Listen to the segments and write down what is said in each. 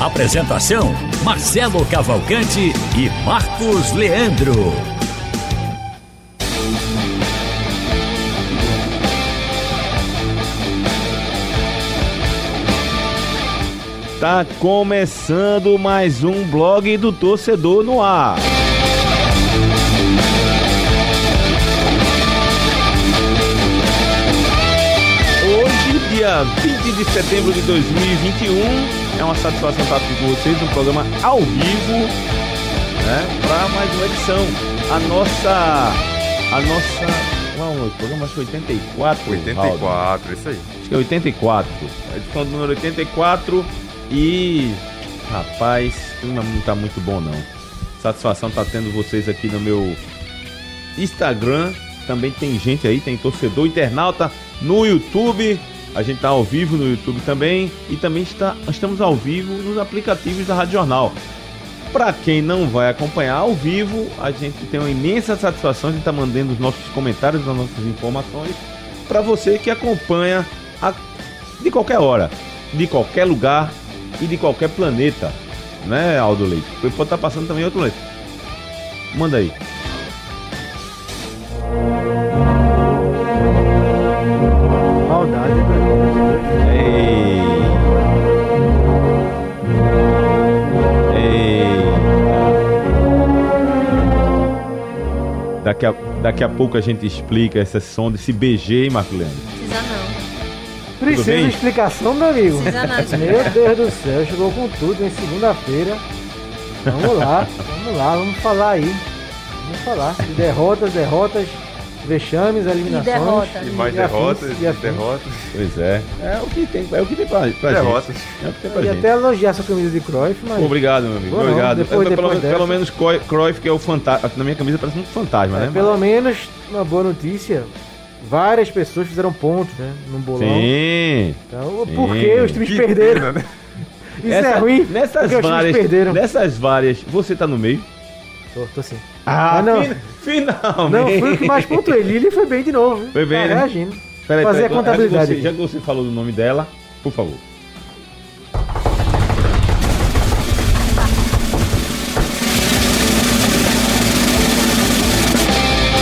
Apresentação: Marcelo Cavalcante e Marcos Leandro. Tá começando mais um blog do torcedor no ar. Hoje, dia 20 de setembro de 2021, é uma satisfação estar aqui com vocês no programa ao vivo, né? Para mais uma edição. A nossa. A nossa. Qual é o programa? Acho que 84. 84, Raul. isso aí. Acho que é 84. A edição do número 84. E. Rapaz, o clima não tá muito bom não. Satisfação tá tendo vocês aqui no meu Instagram. Também tem gente aí, tem torcedor internauta no YouTube. A gente tá ao vivo no YouTube também. E também está, estamos ao vivo nos aplicativos da Rádio Jornal. Para quem não vai acompanhar ao vivo, a gente tem uma imensa satisfação de estar mandando os nossos comentários, as nossas informações para você que acompanha a, de qualquer hora, de qualquer lugar e de qualquer planeta, né, Aldo Leite? Pode estar passando também outro planeta. Manda aí. Daqui a, daqui a pouco a gente explica essa som desse BG, hein, Marco Leandro? Precisa não. Precisa de explicação, meu amigo. Precisa não. Meu Deus do céu, chegou com tudo em segunda-feira. Vamos lá, vamos lá, vamos falar aí. Vamos falar de derrotas, derrotas, vexames, eliminações. derrotas. E mais E afins, derrotas, e e afins. derrotas, Pois é. É o que tem, é o que tem pra, pra derrotas. gente. É o que tem pra E gente. até elogiar sua camisa de Cruyff, mas. Obrigado, meu amigo. Não, Obrigado. depois- É, pelo, depois pelo dessa. menos Cruyff, que é o fantasma. Na minha camisa parece um fantasma, é, né? pelo menos, uma boa notícia. Várias pessoas fizeram pontos, né? No bolão. Sim. Então, Sim. por que os times Que perderam? pena, né? Isso é ruim. Nessas porque os times várias, perderam. nessas várias, você tá no meio? Tô, tô sim. Ah, Ah, não. fin- finalmente. Não, fui o que mais pontuei. Lili foi bem de novo. Foi bem, tá né? reagindo. Peraí, Fazer peraí, a contabilidade Já que, você, já que você falou do nome dela, por favor.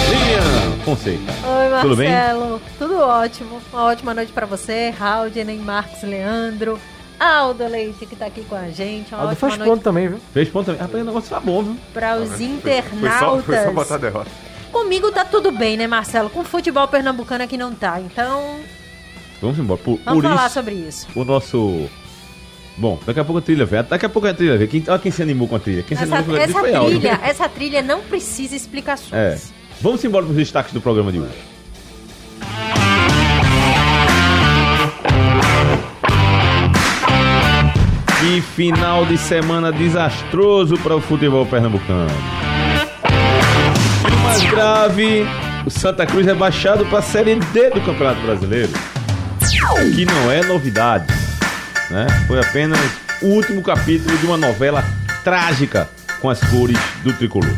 Lilian Fonseca. Oi, Tudo bem? Marcelo. Tudo ótimo. Uma ótima noite pra você, Haldner, Marcos Leandro, Aldo Leite, que tá aqui com a gente. Uma Aldo faz noite ponto também, viu? Fez ponto também. Rapaz, o negócio tá bom, viu? para os Foi só, internautas. foi só botar derrota. Comigo tá tudo bem, né, Marcelo? Com futebol pernambucano aqui não tá. Então, Vamos embora. Por, vamos por falar isso, sobre isso. o nosso. Bom, daqui a pouco a trilha vem. Daqui a pouco a trilha vem. Quem, olha quem se animou com a trilha. Quem se Essa, animou com a essa foi Aldo. trilha, essa trilha não precisa explicações. É. Vamos embora para os destaques do programa de hoje. Que final de semana desastroso para o futebol pernambucano. E o mais grave, o Santa Cruz é baixado para a Série D do Campeonato Brasileiro. Que não é novidade. Né? Foi apenas o último capítulo de uma novela trágica com as cores do tricolor.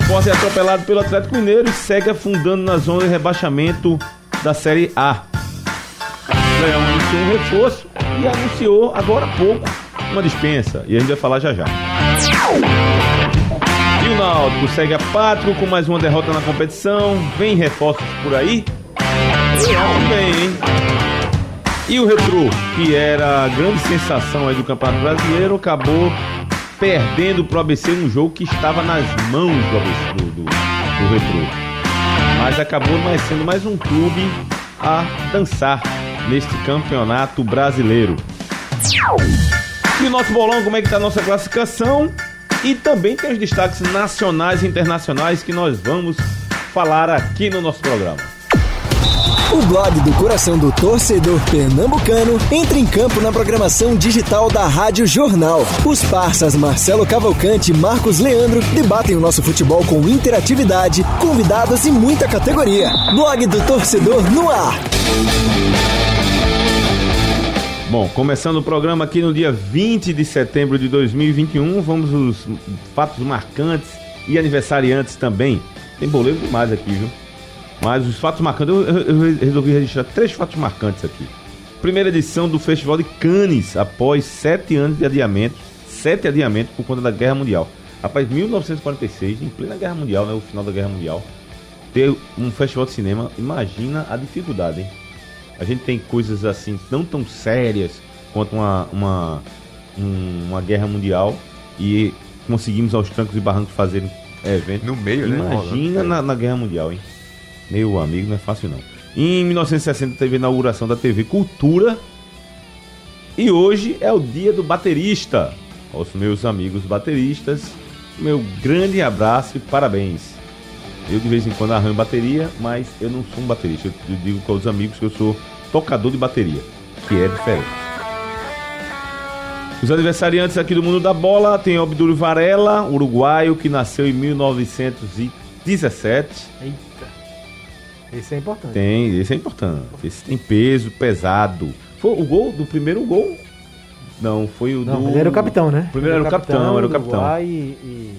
Esporte é atropelado pelo Atlético Mineiro e segue afundando na zona de rebaixamento da Série A. Leão anunciou um reforço e anunciou agora há pouco uma dispensa. E a gente vai falar já já. E o Náutico segue apático com mais uma derrota na competição. Vem reforços por aí? Bem, hein? E o Retro, que era a grande sensação aí do Campeonato Brasileiro, acabou perdendo pro ABC um jogo que estava nas mãos do, ABC, do, do, do Retro. Mas acabou mais sendo mais um clube a dançar neste Campeonato Brasileiro. E o nosso bolão, como é que tá a nossa classificação? E também tem os destaques nacionais e internacionais que nós vamos falar aqui no nosso programa. O blog do coração do torcedor pernambucano entra em campo na programação digital da Rádio Jornal. Os parças Marcelo Cavalcante e Marcos Leandro debatem o nosso futebol com interatividade, convidados e muita categoria. Blog do torcedor no ar. Bom, começando o programa aqui no dia 20 de setembro de 2021, vamos os fatos marcantes e aniversariantes também. Tem boleiro demais aqui, viu? Mas os fatos marcantes, eu, eu resolvi registrar três fatos marcantes aqui. Primeira edição do Festival de Cannes, após sete anos de adiamento, sete adiamentos por conta da Guerra Mundial. Rapaz, 1946, em plena Guerra Mundial, né, o final da Guerra Mundial, ter um festival de cinema, imagina a dificuldade, hein? A gente tem coisas assim não tão sérias quanto uma, uma, um, uma guerra mundial e conseguimos aos trancos e barrancos fazer evento. No meio, Imagina né? Imagina na, na guerra mundial, hein? Meu amigo, não é fácil não. Em 1960 teve a inauguração da TV Cultura e hoje é o dia do baterista. Aos meus amigos bateristas, meu grande abraço e parabéns. Eu de vez em quando arranho bateria, mas eu não sou um baterista. Eu digo com os amigos que eu sou tocador de bateria, que é diferente. Os aniversariantes aqui do mundo da bola tem Obdúlio Varela, uruguaio, que nasceu em 1917. Eita. Esse é importante. Tem, esse é importante. Esse tem peso, pesado. Foi o gol do primeiro gol? Não, foi o Não, do. ele era o capitão, né? Primeiro era o capitão, era o capitão. Uruguai E, e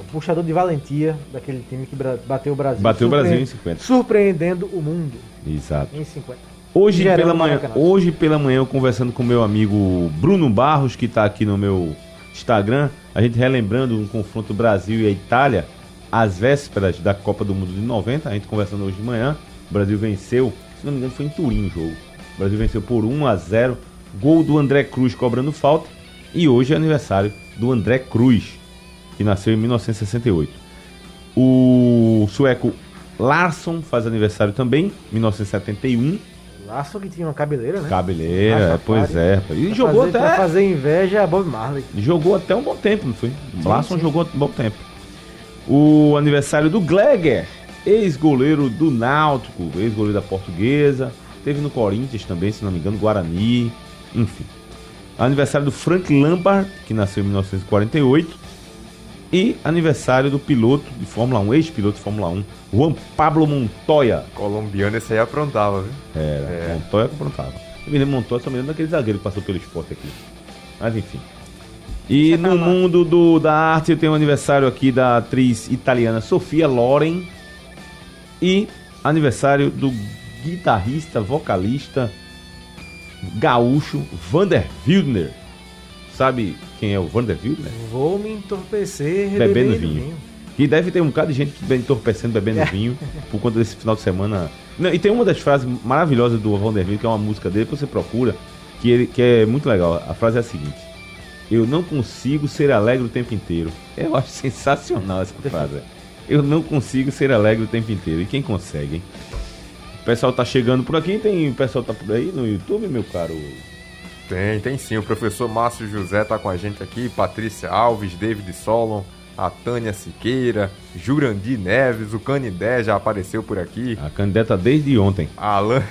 o puxador de valentia daquele time que bateu o Brasil. Bateu o Brasil em Surpre- 50. Surpreendendo o mundo Exato. em 50. Hoje Gerando pela, manhã, Maracanã. hoje pela manhã, eu conversando com meu amigo Bruno Barros, que está aqui no meu Instagram, a gente relembrando um confronto Brasil e a Itália, às vésperas da Copa do Mundo de 90, a gente conversando hoje de manhã, o Brasil venceu, se não me engano foi em Turim o jogo, o Brasil venceu por 1 a 0 gol do André Cruz cobrando falta, e hoje é aniversário do André Cruz, que nasceu em 1968. O sueco Larsson faz aniversário também, 1971, Laço que tinha uma cabeleira, né? Cabeleira, pois é. E Pra jogou fazer, Pra até. fazer inveja a Bob Marley. Jogou até um bom tempo, não foi? Sim. jogou um bom tempo. O aniversário do Gleger, ex-goleiro do Náutico, ex-goleiro da Portuguesa. Teve no Corinthians também, se não me engano, Guarani, enfim. Aniversário do Frank Lampard, que nasceu em 1948. E aniversário do piloto de Fórmula 1, ex-piloto de Fórmula 1, Juan Pablo Montoya. Colombiano, esse aí aprontava, viu? Era, É. Montoya que aprontava. Eu me lembro Montoya, só me lembro daquele zagueiro que passou pelo esporte aqui. Mas enfim. E no mundo do, da arte, eu tenho um aniversário aqui da atriz italiana Sofia Loren. E aniversário do guitarrista, vocalista gaúcho Vander Wildner. Sabe quem é o Vander Wildner? Vou me entorpecer Bebendo bebendo vinho. vinho. Que deve ter um bocado de gente que vem entorpecendo, bebendo vinho, por conta desse final de semana. Não, e tem uma das frases maravilhosas do Vanderbilt, que é uma música dele, que você procura, que, ele, que é muito legal. A frase é a seguinte: Eu não consigo ser alegre o tempo inteiro. Eu acho sensacional essa frase. Eu não consigo ser alegre o tempo inteiro. E quem consegue, hein? O pessoal tá chegando por aqui, tem o pessoal tá por aí no YouTube, meu caro. Tem, tem sim. O professor Márcio José tá com a gente aqui, Patrícia Alves, David Solon, a Tânia Siqueira, Jurandir Neves, o Canidé já apareceu por aqui, A candidata desde ontem. Alan,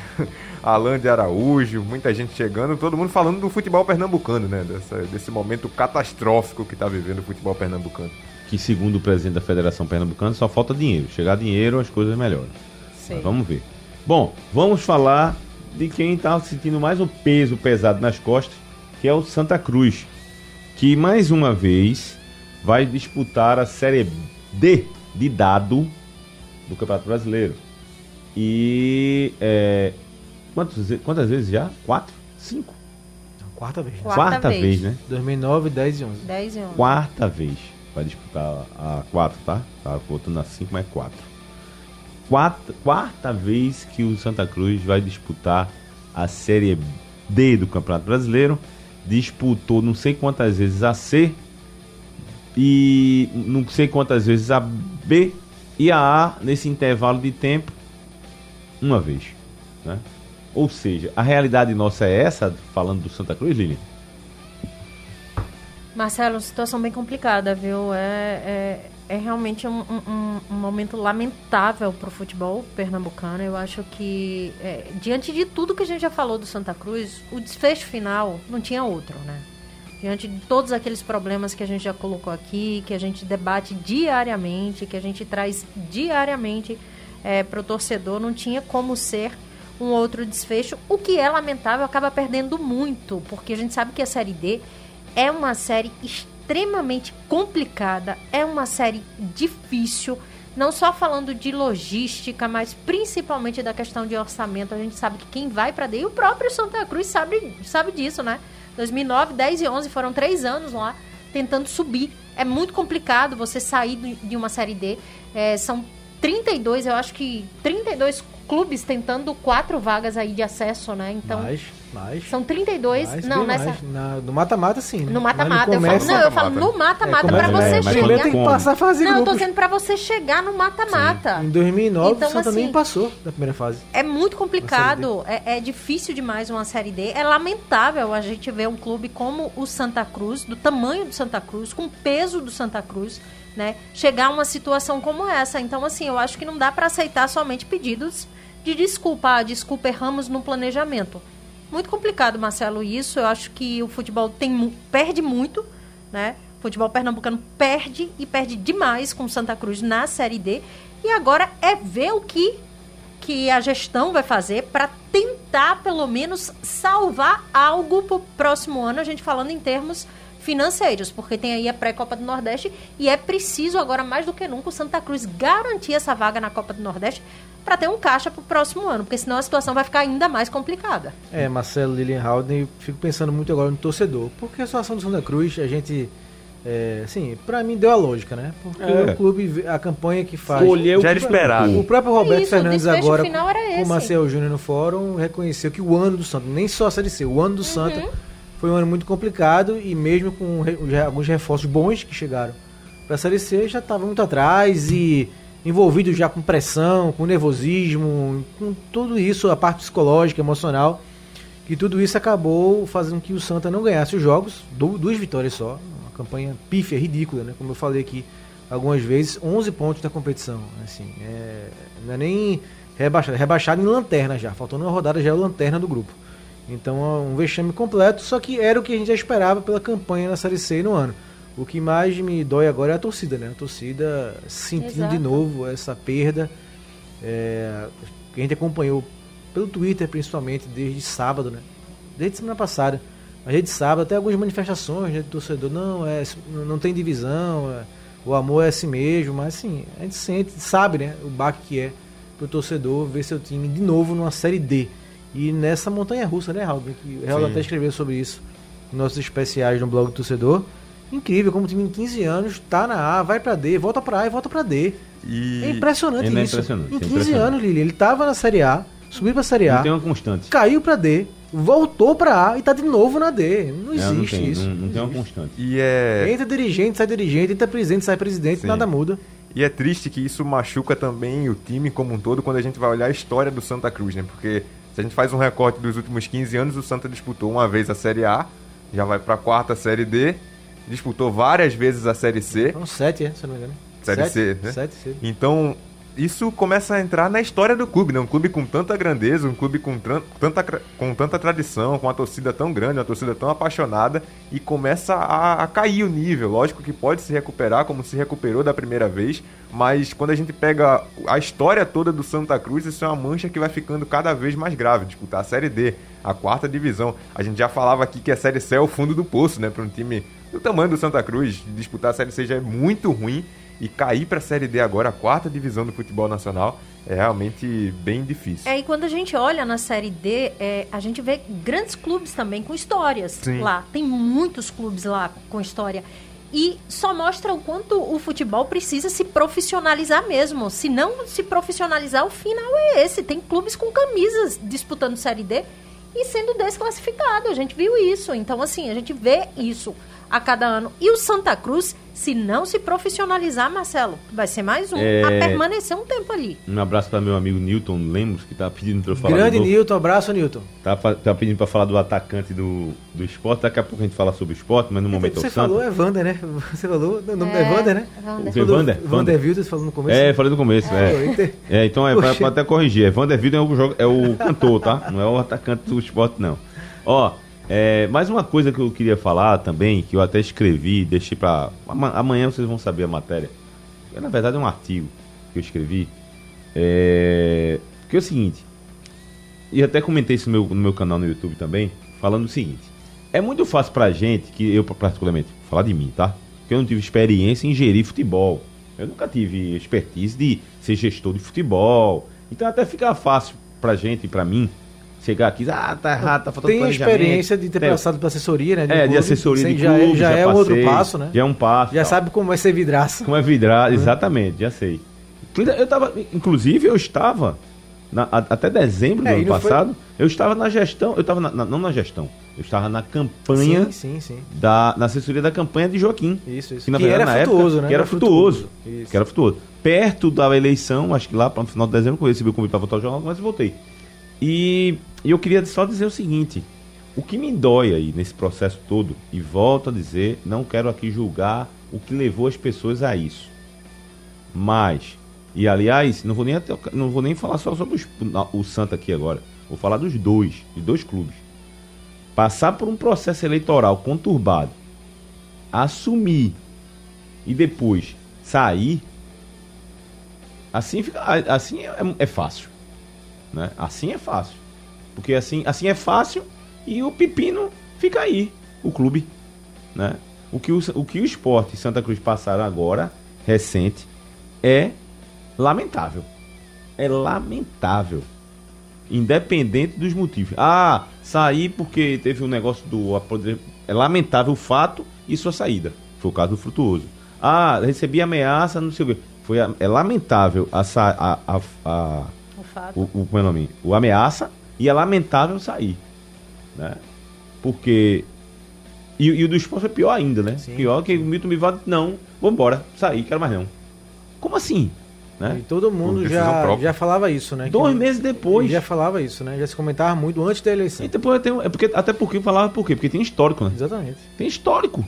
Alan de Araújo, muita gente chegando, todo mundo falando do futebol pernambucano, né? Dessa- desse momento catastrófico que tá vivendo o futebol pernambucano. Que segundo o presidente da Federação Pernambucana só falta dinheiro. Chegar dinheiro, as coisas melhoram. Sim. Mas vamos ver. Bom, vamos falar de quem está sentindo mais o peso pesado nas costas, que é o Santa Cruz, que mais uma vez vai disputar a Série D de dado do Campeonato Brasileiro. E é, quantos, quantas vezes já? Quatro? Cinco? Quarta vez. Quarta Quarta vez. vez, né? 2009, 10 e 11. 10 e 11. quarta vez. Vai disputar a quatro, tá? Tá voltando a cinco, mas quatro. Quarta, quarta vez que o Santa Cruz vai disputar a Série D do Campeonato Brasileiro. Disputou não sei quantas vezes a C e não sei quantas vezes a B e a A nesse intervalo de tempo uma vez, né? Ou seja, a realidade nossa é essa, falando do Santa Cruz, Lili? Marcelo, situação bem complicada, viu? É, é, é realmente um, um, um momento lamentável para o futebol pernambucano. Eu acho que, é, diante de tudo que a gente já falou do Santa Cruz, o desfecho final não tinha outro, né? Diante de todos aqueles problemas que a gente já colocou aqui, que a gente debate diariamente, que a gente traz diariamente é, para o torcedor, não tinha como ser um outro desfecho. O que é lamentável, acaba perdendo muito, porque a gente sabe que a Série D é uma série extremamente complicada, é uma série difícil, não só falando de logística, mas principalmente da questão de orçamento. A gente sabe que quem vai para D, e o próprio Santa Cruz sabe, sabe disso, né? 2009, 10 e 11 foram três anos lá tentando subir. É muito complicado você sair de uma série D. É, são 32, eu acho que 32 clubes tentando quatro vagas aí de acesso, né? Então. Mais, mais. São 32. mais, não, nessa. mais. Na, no mata-mata, sim. Né? No mata-mata. Eu falo, não, eu falo no mata-mata É, pra começa- você é, chegar. Primeiro tem que passar a fase Não, eu tô grupos. dizendo pra você chegar no mata-mata. Em 2009, Então, o Santa assim, nem passou da primeira fase. É muito complicado, é, é difícil demais uma Série D. É lamentável a gente ver um clube como o Santa Cruz, do tamanho do Santa Cruz, com o peso do Santa Cruz, né? Chegar a uma situação como essa. Então, assim, eu acho que não dá para aceitar somente pedidos de desculpa. Ah, desculpa, erramos no planejamento. Muito complicado, Marcelo, isso. Eu acho que o futebol tem, perde muito, né? O futebol pernambucano perde e perde demais com Santa Cruz na Série D. E agora é ver o que que a gestão vai fazer para tentar, pelo menos, salvar algo para o próximo ano, a gente falando em termos financeiros, porque tem aí a pré-Copa do Nordeste e é preciso agora mais do que nunca o Santa Cruz garantir essa vaga na Copa do Nordeste para ter um caixa para o próximo ano, porque senão a situação vai ficar ainda mais complicada. É, Marcelo Lilian eu fico pensando muito agora no torcedor. Porque a situação do Santa Cruz, a gente. É, assim, pra mim deu a lógica, né? Porque É. o clube, a campanha que faz. Escolheu Já era esperado. O próprio Roberto Isso, Fernandes agora, final era com o Marcel Júnior no fórum, reconheceu que o ano do Santa, nem só a Série C, o ano do Santa Uhum. Foi um ano muito complicado e mesmo com alguns reforços bons que chegaram para a Série C, já estava muito atrás e envolvido já com pressão, com nervosismo, com tudo isso, a parte psicológica, emocional, que tudo isso acabou fazendo que o Santa não ganhasse os jogos, du- duas vitórias só, uma campanha pífia, ridícula, né? Como eu falei aqui algumas vezes, 11 pontos da competição, assim, é, não é nem rebaixado, rebaixado em lanterna já, faltando uma rodada já é lanterna do grupo. Então é um vexame completo, só que era o que a gente já esperava pela campanha na Série C no ano. O que mais me dói agora é a torcida, né? A torcida sentindo Exato. de novo essa perda. É, a gente acompanhou pelo Twitter, principalmente, desde sábado, né? Desde semana passada. Mas desde sábado, até algumas manifestações né, do torcedor. Não, é, não tem divisão, é, o amor é assim mesmo. Mas assim, a gente sente, sabe, né? O baque que é pro torcedor ver seu time de novo numa Série D. E nessa montanha russa, né, Raul? Que o Raul até escreveu sobre isso nos nossos especiais no blog do torcedor. Incrível como o time em 15 anos tá na A, vai pra D, volta pra A e volta pra D. E É impressionante é isso. impressionante, em é 15 impressionante. anos, Lili, ele tava na Série A, subiu pra Série A, Não tem uma constante. caiu pra D, voltou pra A e tá de novo na D. Não É, existe não tem, isso. Não, não tem uma constante. E é, Entra dirigente, sai dirigente, entra presidente, sai presidente, Sim. nada muda. e é triste que isso machuca também o time como um todo quando a gente vai olhar a história do Santa Cruz, né? Porque se a gente faz um recorte dos últimos 15 anos, o Santa disputou uma vez a Série A, já vai pra quarta Série D, disputou várias vezes a Série C. Foram sete, é, se não me engano. Série Sete? C, né? Sete, sete. Então, isso começa a entrar na história do clube, né? Um clube com tanta grandeza, um clube com, tanta, com tanta tradição, com uma torcida tão grande, uma torcida tão apaixonada, e começa a, a cair o nível. Lógico que pode se recuperar, como se recuperou da primeira vez, mas quando a gente pega a história toda do Santa Cruz, isso é uma mancha que vai ficando cada vez mais grave. Disputar a Série D, a quarta divisão. A gente já falava aqui que a Série C é o fundo do poço, né? Para um time do tamanho do Santa Cruz, disputar a Série C já é muito ruim e cair para a Série D agora, a quarta divisão do futebol nacional, é realmente bem difícil. É, e quando a gente olha na Série D, é, a gente vê grandes clubes também com histórias Sim. lá. Tem muitos clubes lá com história. E só mostra o quanto o futebol precisa se profissionalizar mesmo. Se não se profissionalizar, o final é esse. Tem clubes com camisas disputando Série D e sendo desclassificado. A gente viu isso. Então, assim, a gente vê isso. A cada ano. E o Santa Cruz, se não se profissionalizar, Marcelo, vai ser mais um É. a permanecer um tempo ali. Um abraço para meu amigo Newton Lemos, que tá pedindo para eu falar Grande. Newton, abraço, Newton. Tá, tá pedindo para falar do atacante do, do esporte. Daqui a pouco a gente fala sobre o esporte, mas no momento é Você o Santa. falou é Wander, né? Você falou, o nome é Wander, né? Wander. O quê? Wander? Wander Wilder, você falou no começo. É, falei no começo, é. Wander. É, então é pra, Poxa. pra até corrigir. É Vanderbilt é o, jogo, é o cantor, tá? Não é o atacante do esporte, não. Ó, é, mais uma coisa que eu queria falar também, que eu até escrevi, deixei pra. ama- Amanhã vocês vão saber a matéria. É, na verdade é um artigo que eu escrevi. É. Que é o seguinte. E até comentei isso no meu, no meu canal no YouTube também, falando o seguinte. É muito fácil pra gente, que eu particularmente, falar de mim, tá? Que eu não tive experiência em gerir futebol. Eu nunca tive expertise de ser gestor de futebol. Então até fica fácil pra gente e pra mim chegar aqui, ah, tá errado, tá faltando Tem planejamento. experiência de ter passado pela assessoria, né? É, de clube. assessoria Sim, de já, clube, é, já, já é um outro passo, né? Já é um passo. Já tal. sabe como vai ser vidraça. Como é vidrado, exatamente, já sei. Eu tava, inclusive, eu estava, na- até dezembro do É, e ano não foi- passado, eu estava na gestão, eu estava não na gestão, eu estava na campanha, Sim, sim, sim. da, na assessoria da campanha de Joaquim. Isso, isso. Que, na Que verdade, era na frutuoso, época, né? Que era Era frutuoso. frutuoso. Que era frutuoso. Perto da eleição, acho que lá para o final de dezembro, eu recebi o convite para votar o jornal, mas eu voltei. E, eu queria só dizer o seguinte: o que me dói aí nesse processo todo, e volto a dizer, não quero aqui julgar o que levou as pessoas a isso. Mas, e aliás, não vou nem, até- não vou nem falar só sobre os- o Santa aqui agora. Vou falar dos dois, de dois clubes. Passar por um processo eleitoral conturbado, assumir e depois sair, assim fica, assim é, é fácil, né? Assim é fácil, porque assim, assim é fácil e o pepino fica aí, o clube, né? O que o, o que o esporte e Santa Cruz passaram agora, recente, é lamentável. É lamentável. Independente dos motivos. Ah, sair porque teve um negócio do. É lamentável o fato e sua saída. Foi o caso do Frutuoso. Ah, recebi ameaça, não sei o quê. Foi é lamentável a, a, a, a, O fato. o, o, como é o nome? O ameaça e é lamentável sair. Né? Porque. E, e o do esporte é pior ainda, né? Sim, pior que o Milton Bivaldo, não, vou embora, sair, quero mais não. Como assim? Né? E todo mundo já, própria. já falava isso, né? Dois Que- meses depois. Já falava isso, né? Já se comentava muito antes da eleição. E depois tem, é porque, até porque falava por quê? Porque tem histórico, né? Exatamente. Tem histórico.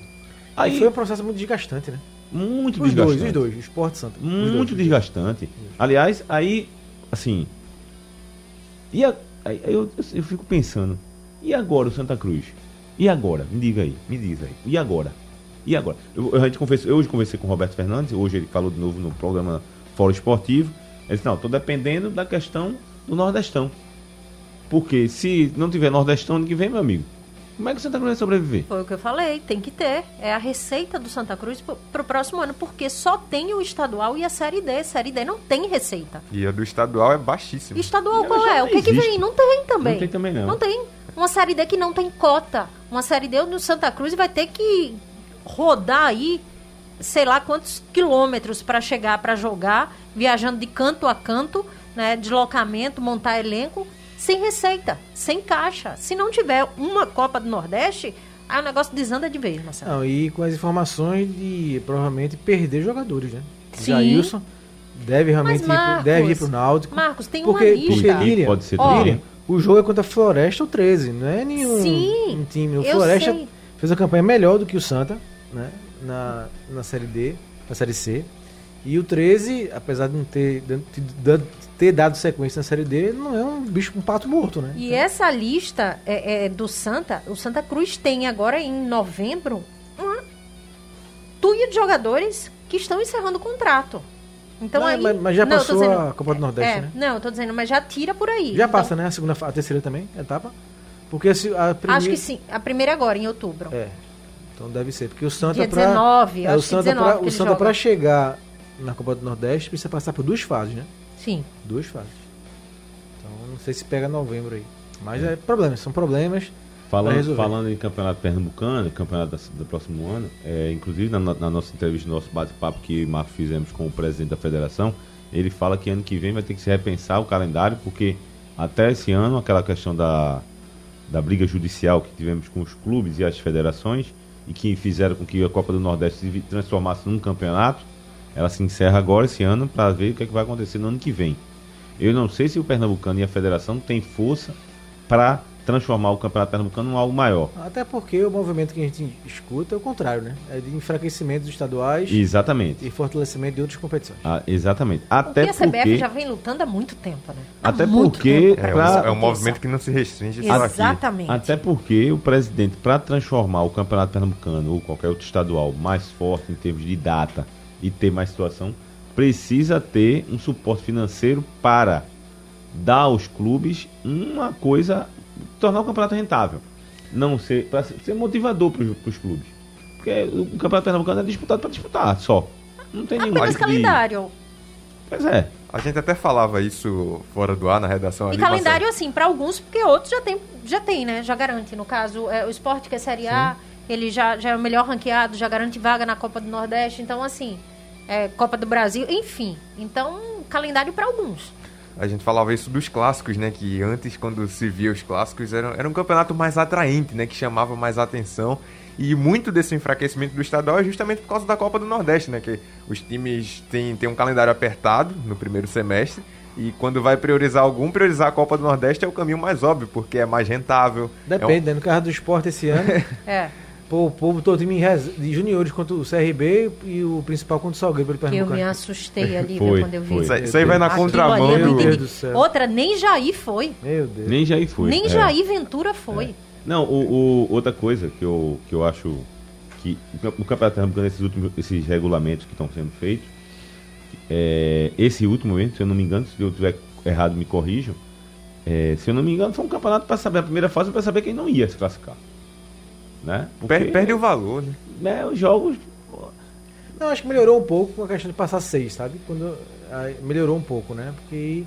Aí, Aí foi um processo muito desgastante, né? muito Os dois, desgastante. os dois, o Esporte Santa. Os Muito dois. desgastante. Aliás, aí, assim. E a- aí eu, eu fico pensando, e agora o Santa Cruz? E agora? Me diga aí, me diz aí. E agora? E agora? Eu, a gente eu hoje conversei com o Roberto Fernandes, hoje ele falou de novo no programa Fórum Esportivo. Ele disse, não, estou dependendo da questão do Nordestão. Porque se não tiver Nordestão ano que vem, meu amigo, como é que o Santa Cruz vai sobreviver? Foi o que eu falei, tem que ter. É a receita do Santa Cruz para o próximo ano, porque só tem o estadual e a Série D. Série D não tem receita. E a do estadual é baixíssima. Estadual qual é? O que, que existe. vem? Não tem também. Não tem também, não. Não tem. Uma Série D que não tem cota. Uma Série D no Santa Cruz vai ter que rodar aí, sei lá quantos quilômetros para chegar para jogar, viajando de canto a canto, né? Deslocamento, montar elenco, sem receita, sem caixa. Se não tiver uma Copa do Nordeste, aí o negócio desanda de vez, Marcelo. Não, e com as informações de provavelmente perder jogadores, né? Sim. Jailson deve realmente Mas, ir, pro- deve ir Marcos, pro Náutico. Marcos, tem porque, uma lista. Porque Lilian, Pode ser Ó, também. o jogo é contra a Floresta ou 13, não é nenhum Sim, um time. O Floresta sei. fez uma campanha melhor do que o Santa, né? Na, na Série D, na Série C. E o 13, apesar de não ter, de de ter dado sequência na Série D, não é um bicho com um pato morto, né? E essa lista é, é do Santa, o Santa Cruz tem agora em novembro uma tuia de jogadores que estão encerrando o contrato. Então Mas- aí, mas- mas já Não, passou a Copa do Nordeste, é, né? Não, eu tô dizendo, mas já tira por aí. Já Então, passa, né? A segunda, a terceira também, etapa. Porque se a primeira... Acho que sim. A primeira agora, em outubro. É. Então deve ser, porque o Santa Dia pra, 19, é, o Santa 19 pra, o Santa para chegar na Copa do Nordeste precisa passar por duas fases, né? Sim. Duas fases. Então não sei se pega novembro aí. Mas é problemas, são problemas. Falando, falando em campeonato pernambucano, campeonato da- do próximo ano, é, inclusive na, na nossa entrevista, no nosso bate-papo que Marco fizemos com o presidente da federação, ele fala que ano que vem vai ter que se repensar o calendário, porque até esse ano, aquela questão da, da briga judicial que tivemos com os clubes e as federações, e que fizeram com que a Copa do Nordeste se transformasse num campeonato, ela se encerra agora esse ano para ver o que, é que vai acontecer no ano que vem. Eu não sei se o Pernambucano e a federação têm força para transformar o Campeonato Pernambucano em algo maior. Até porque o movimento que a gente escuta é o contrário, né? É de enfraquecimento dos estaduais Exatamente. e fortalecimento de outras competições. Ah, exatamente. Porque Até a CBF porque, já vem lutando há muito tempo, né? Há até muito porque tempo. É, pra- um, é um movimento que não se restringe só aqui. Exatamente. Até porque o presidente, para transformar o Campeonato Pernambucano ou qualquer outro estadual mais forte em termos de data e ter mais situação, precisa ter um suporte financeiro para dar aos clubes uma coisa, tornar o campeonato rentável. Não ser, para ser motivador para os clubes. Porque o Campeonato Pernambucano é disputado para disputar só. Não tem nenhum Apenas tipo de- calendário. Pois é. A gente até falava isso fora do ar na redação E ali. calendário, Marcelo. assim, para alguns, porque outros já tem, já tem, né? Já garante. No caso, é, o esporte que é Série A, ele já, já é o melhor ranqueado, já garante vaga na Copa do Nordeste. Então, assim, é, Copa do Brasil, enfim. Então, calendário para alguns. A gente falava isso dos clássicos, né? Que antes, quando se via os clássicos, era, era um campeonato mais atraente, né? Que chamava mais atenção. E muito desse enfraquecimento do estadual é justamente por causa da Copa do Nordeste, né? Que os times têm, têm um calendário apertado no primeiro semestre. E quando vai priorizar algum, priorizar a Copa do Nordeste é o caminho mais óbvio, porque é mais rentável. Depende, né? No caso do esporte esse ano, É. pô, o povo todo time de juniores contra o CRB e o principal contra o Salgueiro pelo Que eu me assustei ali, Foi, viu, quando eu vi. foi. Isso aí, isso aí vai na contramão ali. Meu. Deus do céu. Outra, nem Jair foi. Meu Deus. Nem Jair foi. nem É. Jair Ventura foi. Não, o, o- outra coisa que eu, que eu acho que o Campeonato Pernambucano, esses, últimos, esses regulamentos que estão sendo feitos, é, esse último momento, se eu não me engano, se eu estiver errado, me corrijam. é, se eu não me engano, foi um campeonato para saber a primeira fase para saber quem não ia se classificar. Né? Per- perde o valor, né? né, os jogos. Não, acho que melhorou um pouco com a questão de passar seis, sabe? Quando aí melhorou um pouco, né? Porque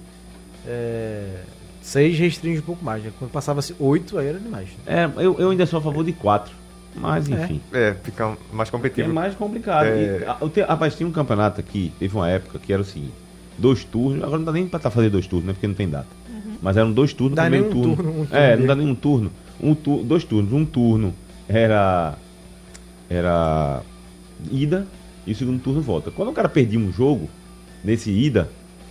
é, seis restringe um pouco mais. Né? Quando passava-se oito, aí era demais. É, eu, eu ainda sou a favor de quatro. Mas É. enfim. É, fica mais É competitivo. mais complicado. É. E, a- rapaz, tinha um campeonato aqui, teve uma época que era o seguinte: dois turnos, agora não dá nem pra tá fazer dois turnos, né? Porque não tem data. Mas eram dois turnos, Dá primeiro um turno. turno, um turno é, não dá nem um turno. Um tu, dois turnos. Um turno era. Era. ida e o segundo turno volta. Quando o cara perdia um jogo, nesse ida,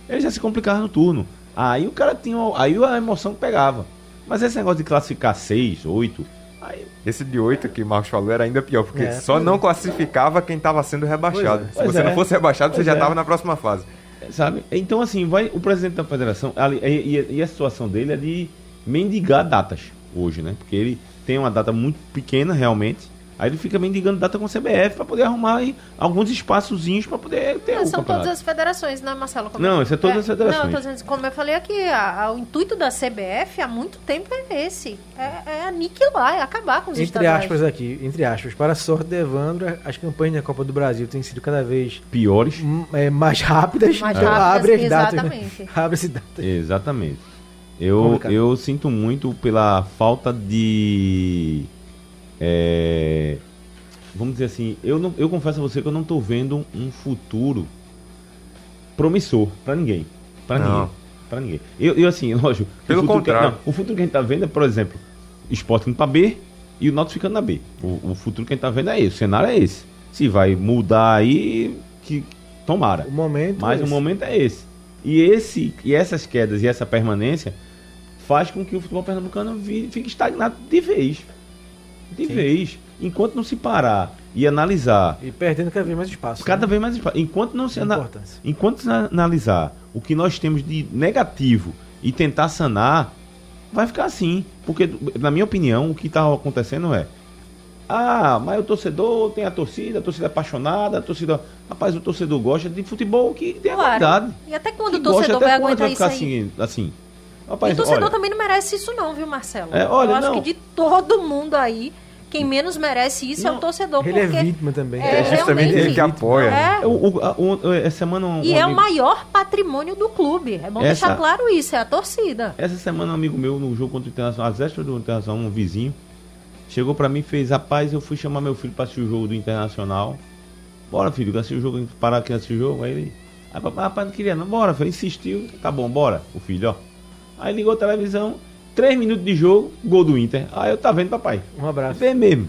ele já se complicava no turno. Aí o cara tinha. Aí a emoção pegava. Mas esse negócio de classificar seis, oito. Aí Esse de 8 que o Marcos falou era ainda pior, porque É, só não é. classificava quem estava sendo rebaixado. É. Se você é. não fosse rebaixado, você Pois já é. estava na próxima fase. Sabe? Então, assim, vai o presidente da federação. ali- E, e- e a situação dele é de mendigar datas hoje, né? Porque ele tem uma data muito pequena, realmente. Aí ele fica mendigando data com a CBF para poder arrumar aí alguns espaçozinhos para poder ter Não, o são campeonato. todas as federações, né, Marcelo? Como Não, eu- isso é todas as federações. Não, eu tô dizendo, como eu falei aqui, a- a- o intuito da CBF há muito tempo é esse. É, é aniquilar, é acabar com os Entre estaduais. aspas aqui, entre aspas, para a sorte de Evandro, as campanhas da Copa do Brasil têm sido cada vez Piores. é, mais rápidas. Mais então rápidas, abre as datas. Né? exatamente. Abre as datas. Exatamente. Eu, eu sinto muito pela falta de. é, vamos dizer assim, eu, não, eu confesso a você que eu não estou vendo um futuro promissor para ninguém. Para ninguém. Para ninguém. Eu, eu, assim, lógico. o Pelo futuro que- contrário. não, o futuro que a gente tá vendo é, por exemplo, esporte indo para B e o Náutico ficando na B. O, o futuro que a gente tá vendo é esse. O cenário é esse. Se vai mudar aí, que tomara. O momento. Mas é o momento é esse. E, esse. e essas quedas e essa permanência faz com que o futebol pernambucano fique estagnado de vez. De Sim. vez. Enquanto não se parar e analisar E perdendo cada vez mais espaço. cada né? vez mais espaço. Enquanto não se ana- enquanto se analisar o que nós temos de negativo e tentar sanar, vai ficar assim. Porque, na minha opinião, o que está acontecendo é. Ah, mas o torcedor tem a torcida, a torcida é apaixonada, a torcida. Rapaz, o torcedor gosta de futebol que tem a qualidade. E até quando Que o torcedor gosta, vai até quando aguentar vai isso aí? assim, assim. E Rapaz, o torcedor olha, também não merece isso não, viu, Marcelo? É, olha, eu acho não. que de todo mundo aí, quem menos merece isso é Não, o torcedor. Ele é porque vítima também. É, É justamente ele que apoia. É. o- o- a- o- essa semana um, E um é o amigo- maior patrimônio do clube. É bom Essa- deixar claro isso, é a torcida. Essa semana um amigo meu no jogo contra o Internacional, às vésperas do Internacional, um vizinho, chegou pra mim e fez, rapaz, eu fui chamar meu filho pra assistir o jogo do Internacional. Bora, filho, assistir o jogo, parar aqui assistir o jogo. Aí ele, aí, papai, rapaz, não queria não, bora, filho, insistiu, tá bom, bora, o filho, ó. Aí ligou a televisão, três minutos de jogo, gol do Inter. Aí eu tá vendo, papai. Um abraço. Vê mesmo.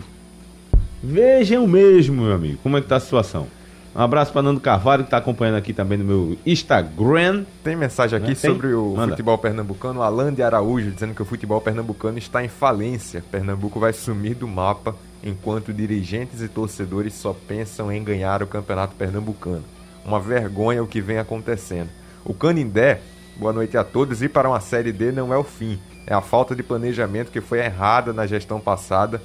Vejam mesmo, meu amigo, como é que tá a situação. Um abraço para Nando Carvalho, que está acompanhando aqui também no meu Instagram. Tem mensagem aqui Né? Sobre o Manda. futebol pernambucano. Alan de Araújo dizendo que o futebol pernambucano está em falência. Pernambuco vai sumir do mapa enquanto dirigentes e torcedores só pensam em ganhar o campeonato pernambucano. Uma vergonha o que vem acontecendo. O Canindé, boa noite a todos. Ir para uma Série D não é o fim. É a falta de planejamento que foi errada na gestão passada.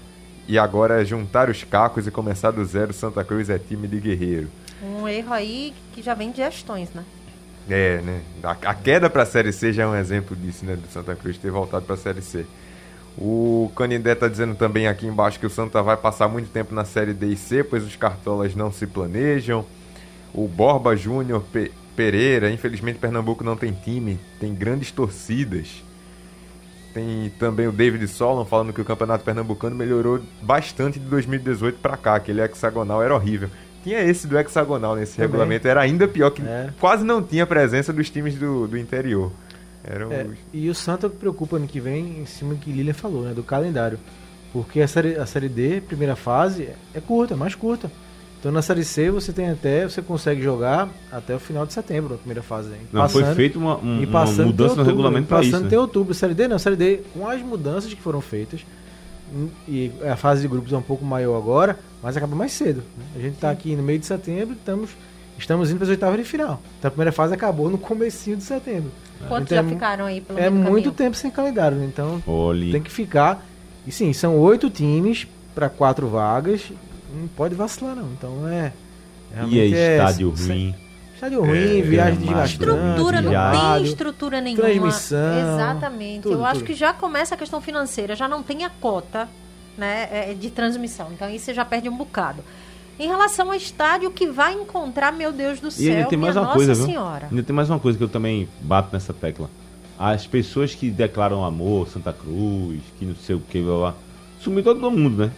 E agora é juntar os cacos e começar do zero. Santa Cruz é time de guerreiro. Um erro aí que já vem de gestões, né? É, né? A, a queda para a Série C já é um exemplo disso, né? Do Santa Cruz ter voltado para a Série C. O Canindé tá dizendo também aqui embaixo que o Santa vai passar muito tempo na Série D e C, pois os cartolas não se planejam. O Borba Júnior Pe- Pereira, infelizmente Pernambuco não tem time, tem grandes torcidas. Tem também o David Solon falando que o Campeonato Pernambucano melhorou bastante de 2018 para cá, aquele hexagonal era horrível. Tinha esse do hexagonal nesse Também. regulamento, era ainda pior que Era. quase não tinha presença dos times do, do interior. Eram É, os- e o Santa preocupa ano que vem, em cima do que Lilian falou, né? Do calendário. Porque a série, a série D, primeira fase, é- é curta, é mais curta. Então na série C você tem até, você consegue jogar até o final de setembro, a primeira fase. Hein? Não, foi feita uma, um- e uma passando mudança tem no outubro, regulamento para Passando isso. né? outubro, série D não, série D, com as mudanças que foram feitas, hum, e a fase de grupos é um pouco maior agora, mas acaba mais cedo. né? A gente está aqui no meio de setembro, estamos, estamos indo para as oitavas de final. Então a primeira fase acabou no comecinho de setembro. Quantos Então, já é ficaram aí pelo É meio do muito caminho? tempo sem calendário, né? então Olhe. tem que ficar. E sim, são oito times para quatro vagas, não pode vacilar não. Então é. E realmente é estádio se- ruim. Estádio ruim, É, viagem gramado. desgastante. Estrutura, não Viagem. tem estrutura nenhuma. transmissão, Exatamente. tudo, Eu acho tudo. que já começa a questão financeira, já não tem a cota né, é, de transmissão. Então aí você já perde um bocado. Em relação ao estádio, o que vai encontrar, meu Deus do céu, E ainda tem minha mais uma Nossa coisa, viu? Senhora. Ainda tem mais uma coisa que eu também bato nessa tecla. As pessoas que declaram amor, Santa Cruz, que não sei o que, blá, blá, sumiu todo mundo, né?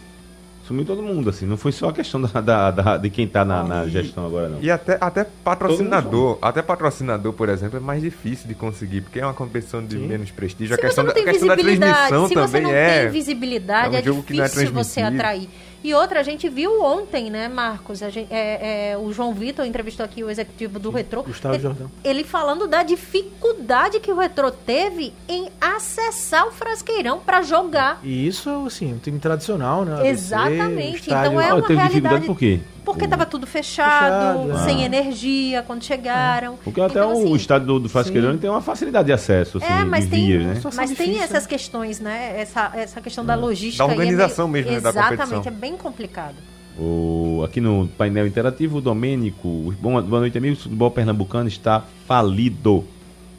Sumiu todo mundo, assim. Não foi só a questão da, da- da- de quem tá na, na gestão agora, não. E até, até patrocinador, até patrocinador, por exemplo, é mais difícil de conseguir, porque é uma competição de Sim. menos prestígio. Se a questão, você não da, tem a questão da visibilidade, transmissão se você também não é. tem visibilidade, é é, um não é difícil você transmitido. atrair. E outra, a gente viu ontem, né, Marcos? A gente- é, é, o João Vitor entrevistou aqui o executivo do Retrô. Gustavo ele, Jordão. ele falando da dificuldade que o Retrô teve em acessar o Frasqueirão para jogar. E isso, assim, um time tradicional, né? ABC, Exatamente, estádio- então é uma teve dificuldade realidade- por quê? Porque O- estava tudo fechado, Fechado, sem ah. energia quando chegaram. Porque até Então, o assim, estádio do, do Frasqueirão tem uma facilidade de acesso, assim, É, mas de tem, vias, né? Mas tem essas questões, né? Essa, essa questão da logística. Da aí é meio- organização mesmo, né, da Exatamente, é bem complicado. O, aqui no painel interativo, o Domênico. Bom, boa noite, amigos. O futebol pernambucano está falido.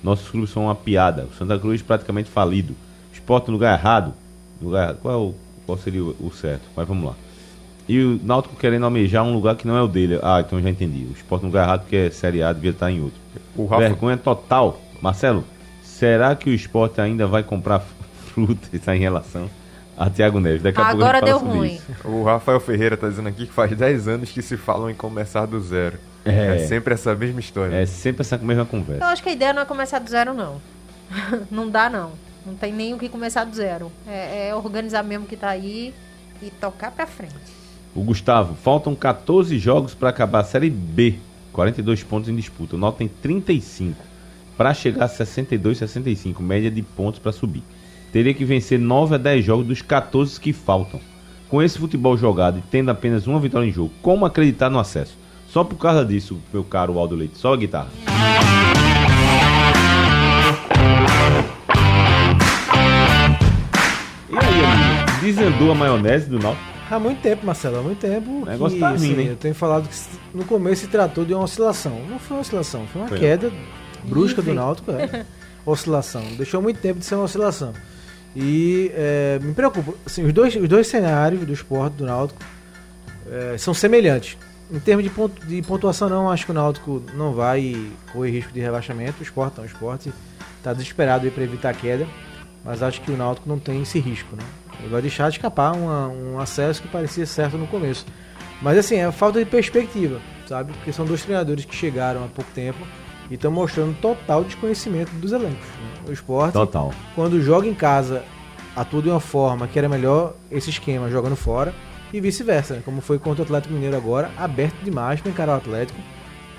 Nossos clubes são uma piada. O Santa Cruz praticamente falido. Esporte no lugar errado. No lugar errado. Qual, é o- qual seria o, o certo? Mas vamos lá. E o Náutico querendo almejar um lugar que não é o dele. Ah, então já entendi. O esporte no lugar errado, porque é Série A, devia estar em outro. O Rafa, Vergonha total. Marcelo, será que o esporte ainda vai comprar fruta Está em relação a Thiago Neves? Daqui a pouco a Agora gente deu ruim. isso. o Rafael Ferreira tá dizendo aqui que faz 10 anos que se falam em começar do zero. É. É, sempre essa mesma história. É sempre essa mesma Eu conversa. acho que a ideia não é começar do zero, não. não dá, não. Não tem nem o que começar do zero. É, é organizar mesmo que tá aí e tocar pra frente. O Gustavo, faltam 14 jogos para acabar a Série B. 42 pontos em disputa. O Náutico tem 35. Para chegar a 62, 65. Média de pontos para subir. Teria que vencer 9 a 10 jogos dos 14 que faltam. Com esse futebol jogado e tendo apenas uma vitória em jogo, como acreditar no acesso? Só por causa disso, meu caro Aldo Leite. Só a guitarra. E aí, amigo? Desandou a maionese do Náutico? Há muito tempo, Marcelo, há muito tempo. negócio que, tá vindo, hein? Eu tenho falado que no começo se tratou de uma oscilação. Não foi uma oscilação, foi uma Foi. queda brusca do. Náutico. É. oscilação. Deixou muito tempo de ser uma oscilação. E é, me preocupa. Assim, os, dois, os dois cenários do esporte do Náutico é, são semelhantes. Em termos de, pontu- de pontuação, não, acho que o Náutico não vai correr risco de rebaixamento. O esporte não, o esporte está desesperado para evitar a queda. Mas acho que o Náutico não tem esse risco, né? Ele vai deixar de escapar uma- um acesso que parecia certo no começo. Mas assim, é falta de perspectiva, sabe? Porque são dois treinadores que chegaram há pouco tempo e estão mostrando total desconhecimento dos elencos. né? O esporte, Total. quando joga em casa, atua de uma forma que era melhor esse esquema jogando fora. e vice-versa, né? como foi contra o Atlético Mineiro agora, aberto demais para encarar o Atlético.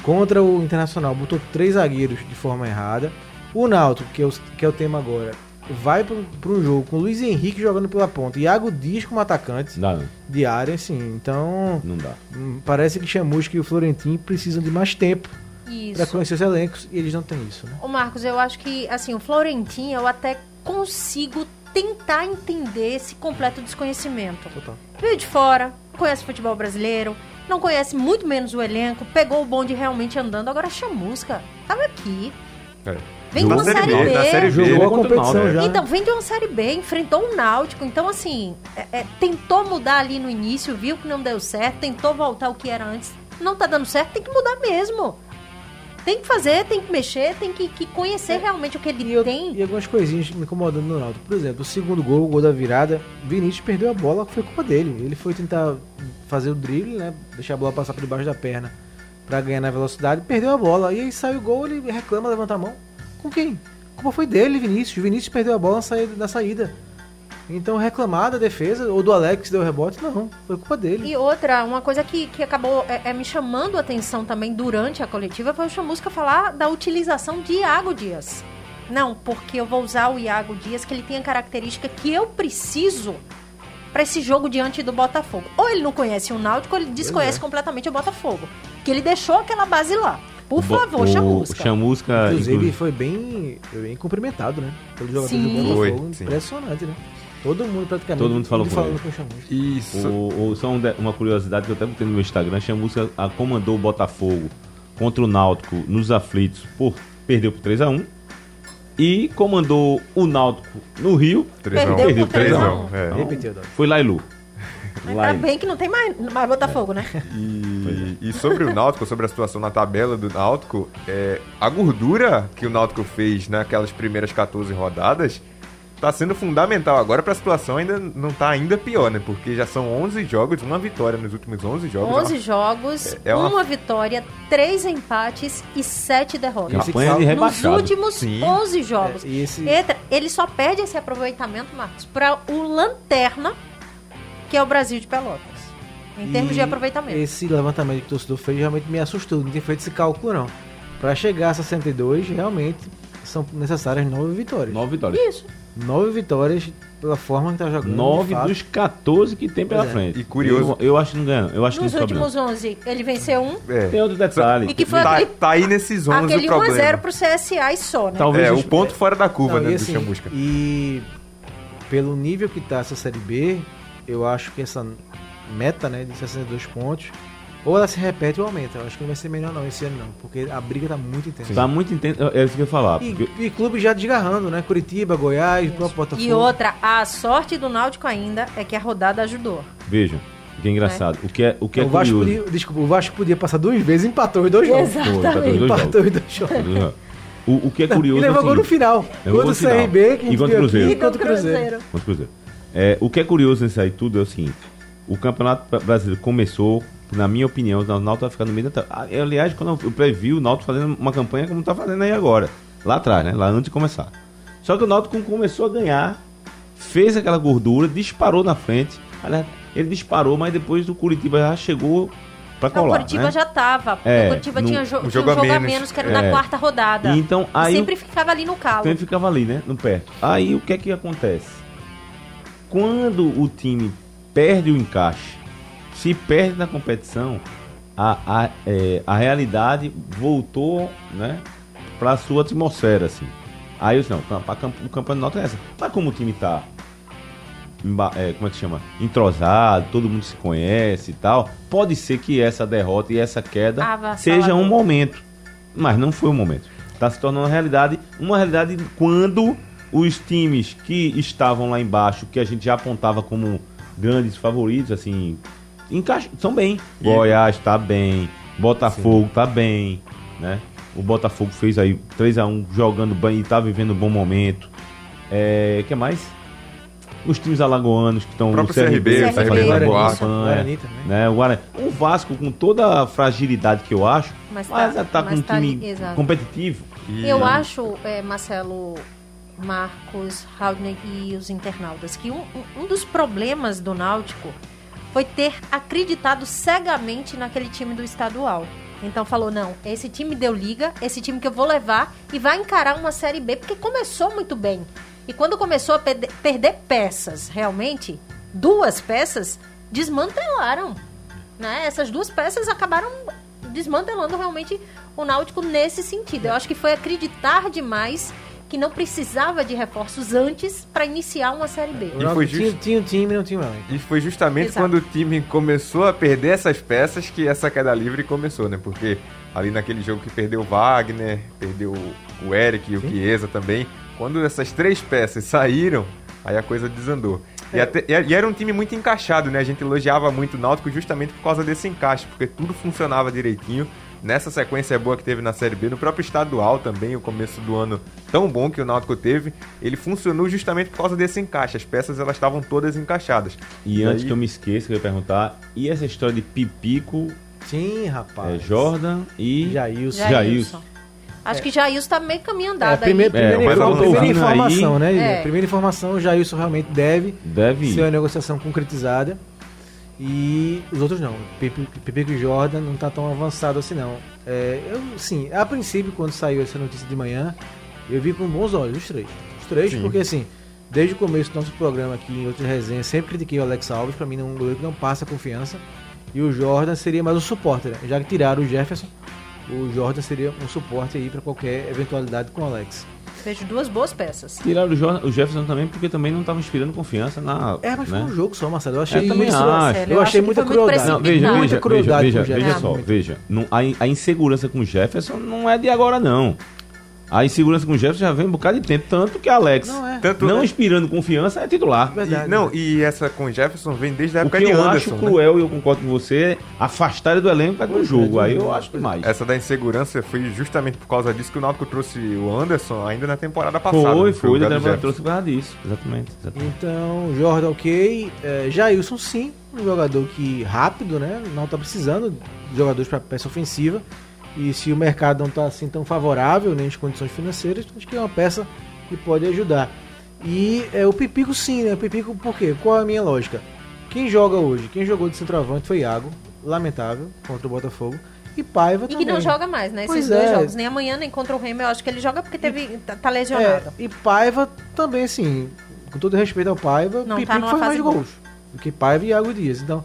Contra o Internacional, botou três zagueiros de forma errada. O Náutico, que é o, que é o tema agora, vai para um jogo com o Luiz Henrique jogando pela ponta e Iago Dias como atacante Não dá, não. de área, assim. Então, Não dá. hum, parece que Chamusca e o Florentino precisam de mais tempo para Isso. conhecer os elencos e eles não têm isso, né? Ô Marcos, eu acho que, assim, o Florentinho eu até consigo tentar entender esse completo desconhecimento. Total. Veio de fora, conhece futebol brasileiro, não conhece muito menos o elenco, pegou o bonde realmente andando. Agora chamusca, tava aqui. É. Vem de uma Série série B, B. Série B. Jogou a o competição Náutico, já. né? Então, vem de uma Série B, enfrentou o Náutico. Então, assim, é- é, tentou mudar ali no início, viu que não deu certo, tentou voltar ao que era antes. Não tá dando certo, tem que mudar mesmo. Tem que fazer, tem que mexer, tem que, que conhecer realmente o que ele E, eu- tem. e algumas coisinhas me incomodando no Náutico. Por exemplo, o segundo gol, o gol da virada, Vinícius perdeu a bola, foi culpa dele. Ele foi tentar fazer o drible, né? Deixar a bola passar por debaixo da perna pra ganhar na velocidade, perdeu a bola. E aí sai o gol, ele reclama, levanta a mão. Com quem? A culpa foi dele, Vinícius. Vinícius perdeu a bola na saída. Na saída. Então reclamar da defesa, ou do Alex deu rebote, não. Foi culpa dele. E outra, uma coisa que, que acabou é, é me chamando a atenção também durante a coletiva foi o Chamusca falar da utilização de Iago Dias. Não, porque eu vou usar o Iago Dias, que ele tem a característica que eu preciso para esse jogo diante do Botafogo. Ou ele não conhece o Náutico, ou ele desconhece é. completamente o Botafogo. Que ele deixou aquela base lá. Por favor, o Chamusca. Chamusca. Inclusive, inclusive- foi bem, bem cumprimentado, né? Pelo jogador Sim. do Botafogo. Foi, sim. Impressionante, né? Todo mundo praticamente. Todo mundo falou com falando ele. com o Chamusca. Isso. O, o- só um de- uma curiosidade que eu até botei no meu Instagram, Chamusca a, comandou o Botafogo contra o Náutico nos aflitos por perdeu por 3x1 e comandou o Náutico no Rio, Trezão. Perdeu por Trezão, 3x1. é. Então, foi Lailu. Ainda bem que não tem mais, mais Botafogo, né? E, e sobre o Náutico, sobre a situação na tabela do Náutico, é, a gordura que o Náutico fez naquelas primeiras 14 rodadas tá sendo fundamental agora para a situação ainda não tá ainda pior, né? Porque já são 11 jogos, uma vitória nos últimos 11 jogos. 11 jogos, É uma- uma vitória, três empates e sete derrotas. Esse Campanha de Nos últimos Sim. 11 jogos. É, esse- Entra- ele só perde esse aproveitamento, Marcos, para o Lanterna, que é o Brasil de Pelotas. Em termos E de aproveitamento. Esse levantamento que o torcedor fez realmente me assustou. Não tinha feito esse cálculo, não. Pra chegar a 62, realmente são necessárias nove vitórias. Nove vitórias. Isso. Nove vitórias pela forma que tá jogando. Nove dos 14 que tem pela é. frente. E curioso- Eu, eu acho que não ganha. Eu acho que Nos sobe, não. últimos 11, ele venceu um. É. Tem outro detalhe. E que foi Tá, aquele, tá aí nesses 11 aquele o problema. 1x0 pro CSA e só, né? Talvez É, o ponto fora da curva, Não, né, e, do assim, Chamusca. e pelo nível que tá essa Série B, eu acho que essa meta, né, de 62 pontos, ou ela se repete ou aumenta. Eu acho que não vai ser melhor não esse ano não, porque a briga tá muito intensa. Tá muito intenso. É isso que eu ia falar. E, porque- e clubes já desgarrando, né? Curitiba, Goiás, o próprio Botafogo. E outra, a sorte do Náutico ainda é que a rodada ajudou. Veja, o que é engraçado. O que é, o que é o Vasco curioso. podia, desculpa, o Vasco podia passar duas vezes e empatou os dois jogos. Jogos. Empatou os dois jogos. O, o que é curioso. e é o levou gol no final. Levou Contra gol o no final. CRB, que a E contra o viu Cruzeiro. aqui, contra o Cruzeiro. Contra o Cruzeiro. É, o que é curioso nisso aí tudo é o seguinte: o Campeonato Brasileiro começou, na minha opinião, o Náutico vai ficar no meio da. tabela. Ah, eu, Aliás, quando eu previ o Náutico fazendo uma campanha como tá fazendo aí agora. Lá atrás, né? Lá antes de começar. Só que o Náutico começou a ganhar, fez aquela gordura, disparou na frente. Aliás, ele disparou, mas depois o Curitiba já chegou pra Não, o colar. Curitiba né? já tava. É, o Curitiba no- tinha, jo um tinha um jogo a menos. menos, que era É. na quarta rodada. E então, E aí o- sempre ficava ali no calo. Então ele ficava ali, né? No perto. Aí o que é que acontece? Quando o time perde o encaixe, se perde na competição, a, a, é, a realidade voltou, né? Pra sua atmosfera, assim. Aí eu disse, não, pra- pra camp- o campeonato é essa. Mas como o time tá. emba- é, como é que chama? Entrosado, todo mundo se conhece e tal. Pode ser que essa derrota e essa queda seja um momento. Mas não foi o momento. Está se tornando uma realidade. Uma realidade quando os times que estavam lá embaixo, que a gente já apontava como grandes favoritos, assim, encaixam, são bem. E- Goiás tá bem, Botafogo tá bem, né? O Botafogo fez aí 3x1 jogando bem e tá vivendo um bom momento. É, que mais? Os times alagoanos que estão O no CRB, CRB, tá CRB, Guarani, também. né? O, Guarani. o Vasco com toda a fragilidade que eu acho, Mas mas, tá- tá, com mas um tá time ali, exato. competitivo. E- Eu acho, é, Marcelo, Marcos, Raudney e os internautas, que um, um- dos problemas do Náutico foi ter acreditado cegamente naquele time do estadual. Então falou: não, esse time deu liga, esse time que eu vou levar e vai encarar uma Série B, porque começou muito bem. E quando começou a perder peças, realmente, duas peças desmantelaram. Né? Essas duas peças acabaram desmantelando realmente o Náutico nesse sentido. Eu acho que foi acreditar demais que não precisava de reforços antes para iniciar uma Série B. E foi tinha, just- tinha um time, não tinha mais. E foi justamente Exato. quando o time começou a perder essas peças que essa queda livre começou, né? Porque ali naquele jogo que perdeu o Wagner, perdeu o Eric e o Chiesa também, quando essas três peças saíram, aí a coisa desandou. E, até- e- e era um time muito encaixado, né? A gente elogiava muito o Náutico justamente por causa desse encaixe, porque tudo funcionava direitinho. Nessa sequência boa que teve na Série B, no próprio estadual também, o começo do ano tão bom que o Náutico teve, ele funcionou justamente por causa desse encaixe. As peças elas estavam todas encaixadas. E antes aí- que eu me esqueça, eu ia perguntar, e essa história de Pipico, Sim, é, rapaz. Jordan e Jailson. Jailson. Jailson. Acho que Jailson tá meio caminho É, andado primeiro, aí. É, primeira, mas informa- eu tô primeira ouvindo informação, aí- né? É. Primeira informação, o Jailson realmente deve deve ser uma negociação concretizada. E os outros não. Pepe e Jordan não tá tão avançado assim não. É, eu, sim, a princípio, quando saiu essa notícia de manhã, eu vi com bons olhos os três. Os três, Sim. porque assim, desde o começo do nosso programa aqui, em outras resenhas, sempre critiquei o Alex Alves, pra mim não, um goleiro que não passa confiança. E o Jordan seria mais um suporte, né? Já que tiraram o Jefferson, o Jordan seria um suporte aí pra qualquer eventualidade com o Alex. Vejo duas boas peças. Tiraram o, Jefferson também, porque também não estava inspirando confiança na. É, mas né? foi um jogo só, Marcelo. Eu achei Eu também isso- acho. Marcelo, Eu achei muita muito crueldade. Não, veja. Muita veja, crueldade veja, veja, veja só, veja. Não, a, in- a insegurança com o Jefferson não é de agora, não. A insegurança com o Jefferson já vem um bocado de tempo, tanto que Alex, Não é. Tanto- não inspirando confiança, é titular. Verdade. E, não, e essa com o Jefferson vem desde a O época que de eu Anderson. acho né? cruel, e eu concordo com você, é afastar ele do elenco Pois é, jogo. do Aí eu jogo, acho demais. Essa da insegurança foi justamente por causa disso que o Náutico trouxe o Anderson ainda na temporada passada. Foi, né? foi, o o Débora Jefferson. trouxe por causa disso. Exatamente. exatamente. Então, Jordan ok. É, Jailson sim, um jogador que rápido, né? Não tá precisando de jogadores para peça ofensiva. E se o mercado não tá assim tão favorável, nem as condições financeiras, acho que é uma peça que pode ajudar. E é, o Pipico sim, né? O Pipico por quê? Qual é a minha lógica? Quem joga hoje, quem jogou de centroavante foi Iago, lamentável, contra o Botafogo. E Paiva E que também. não joga mais, né? Esses Pois dois é. jogos. Nem amanhã, nem contra o Remo. Eu acho que ele joga porque teve, tá, tá É, lesionado. e Paiva também, assim, com todo respeito ao Paiva, Não Pipico tá faz mais boa. gols do que Paiva e Iago Dias. Então,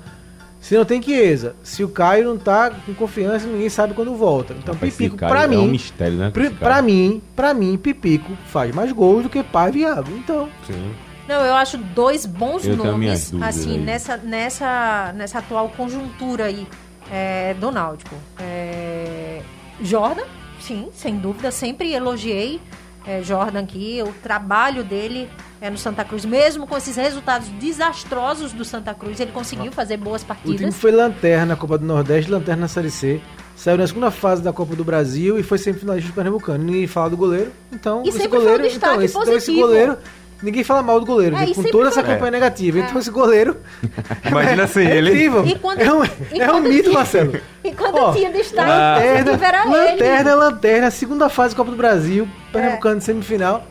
se não tem Chiesa, se o Caio não tá com confiança, ninguém sabe quando volta. Então, Rapaz, Pipico, cara pra é mim, um mistério, né? pra mim, pra mim, Pipico faz mais gols do que Paiva e Iago. Então, Sim. Não, eu acho dois bons Eu nomes, assim, aí. nessa, nessa, nessa atual conjuntura aí é, do Náutico. É, Jordan, sim, sem dúvida, sempre elogiei é, Jordan aqui, o trabalho dele é, no Santa Cruz, mesmo com esses resultados desastrosos do Santa Cruz, ele conseguiu fazer boas o time partidas. foi lanterna na Copa do Nordeste, lanterna na Série C. Saiu na segunda fase da Copa do Brasil e foi semifinalista do Pernambucano. Ninguém fala do goleiro, então E esse um goleiro, destaque então, esse, então esse goleiro, ninguém fala mal do goleiro, É, com toda essa foi- campanha negativa. É. Então esse goleiro Imagina assim, é ele. incrível. E quando- é um, é um mito, tinha- Marcelo. E quando Ó, tinha destaque, Lanterna, lanterna, ele. lanterna, segunda fase da Copa do Brasil, Pernambucano de semifinal.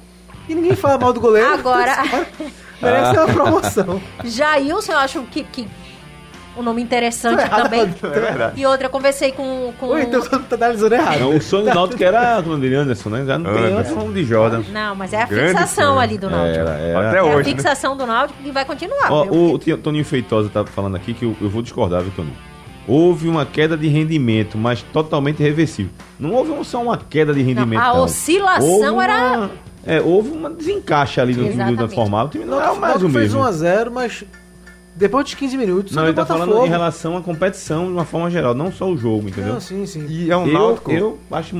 E ninguém fala mal do goleiro. Agora- Merece uma promoção. Jailson, eu acho que, que um nome interessante errado, também. É verdade. E outra, eu conversei com. com... Ou então você tá analisando errado. Não, o sonho do Náutico era quando ele Anderson, né? Já não tem Anderson. antes vamos de Jordan. Não, mas é a Grande fixação sonho. ali do Náutico. Era, era. Até É a hoje, né? fixação do Náutico que vai continuar. Ó, o Toninho Feitosa tá falando aqui que eu, eu vou discordar, viu, Toninho? Houve uma queda de rendimento, mas totalmente reversível. Não houve só uma queda de rendimento. a não. oscilação Houve uma- era- É, houve uma desencaixe ali no time do Exatamente. formal. O time não, Não, mais o fez mesmo. 1x0, mas depois de 15 minutos, Não, ele tá falando em relação à competição de uma forma geral, não só o jogo, entendeu? Não, sim, sim. E é um eu, Náutico. eu acho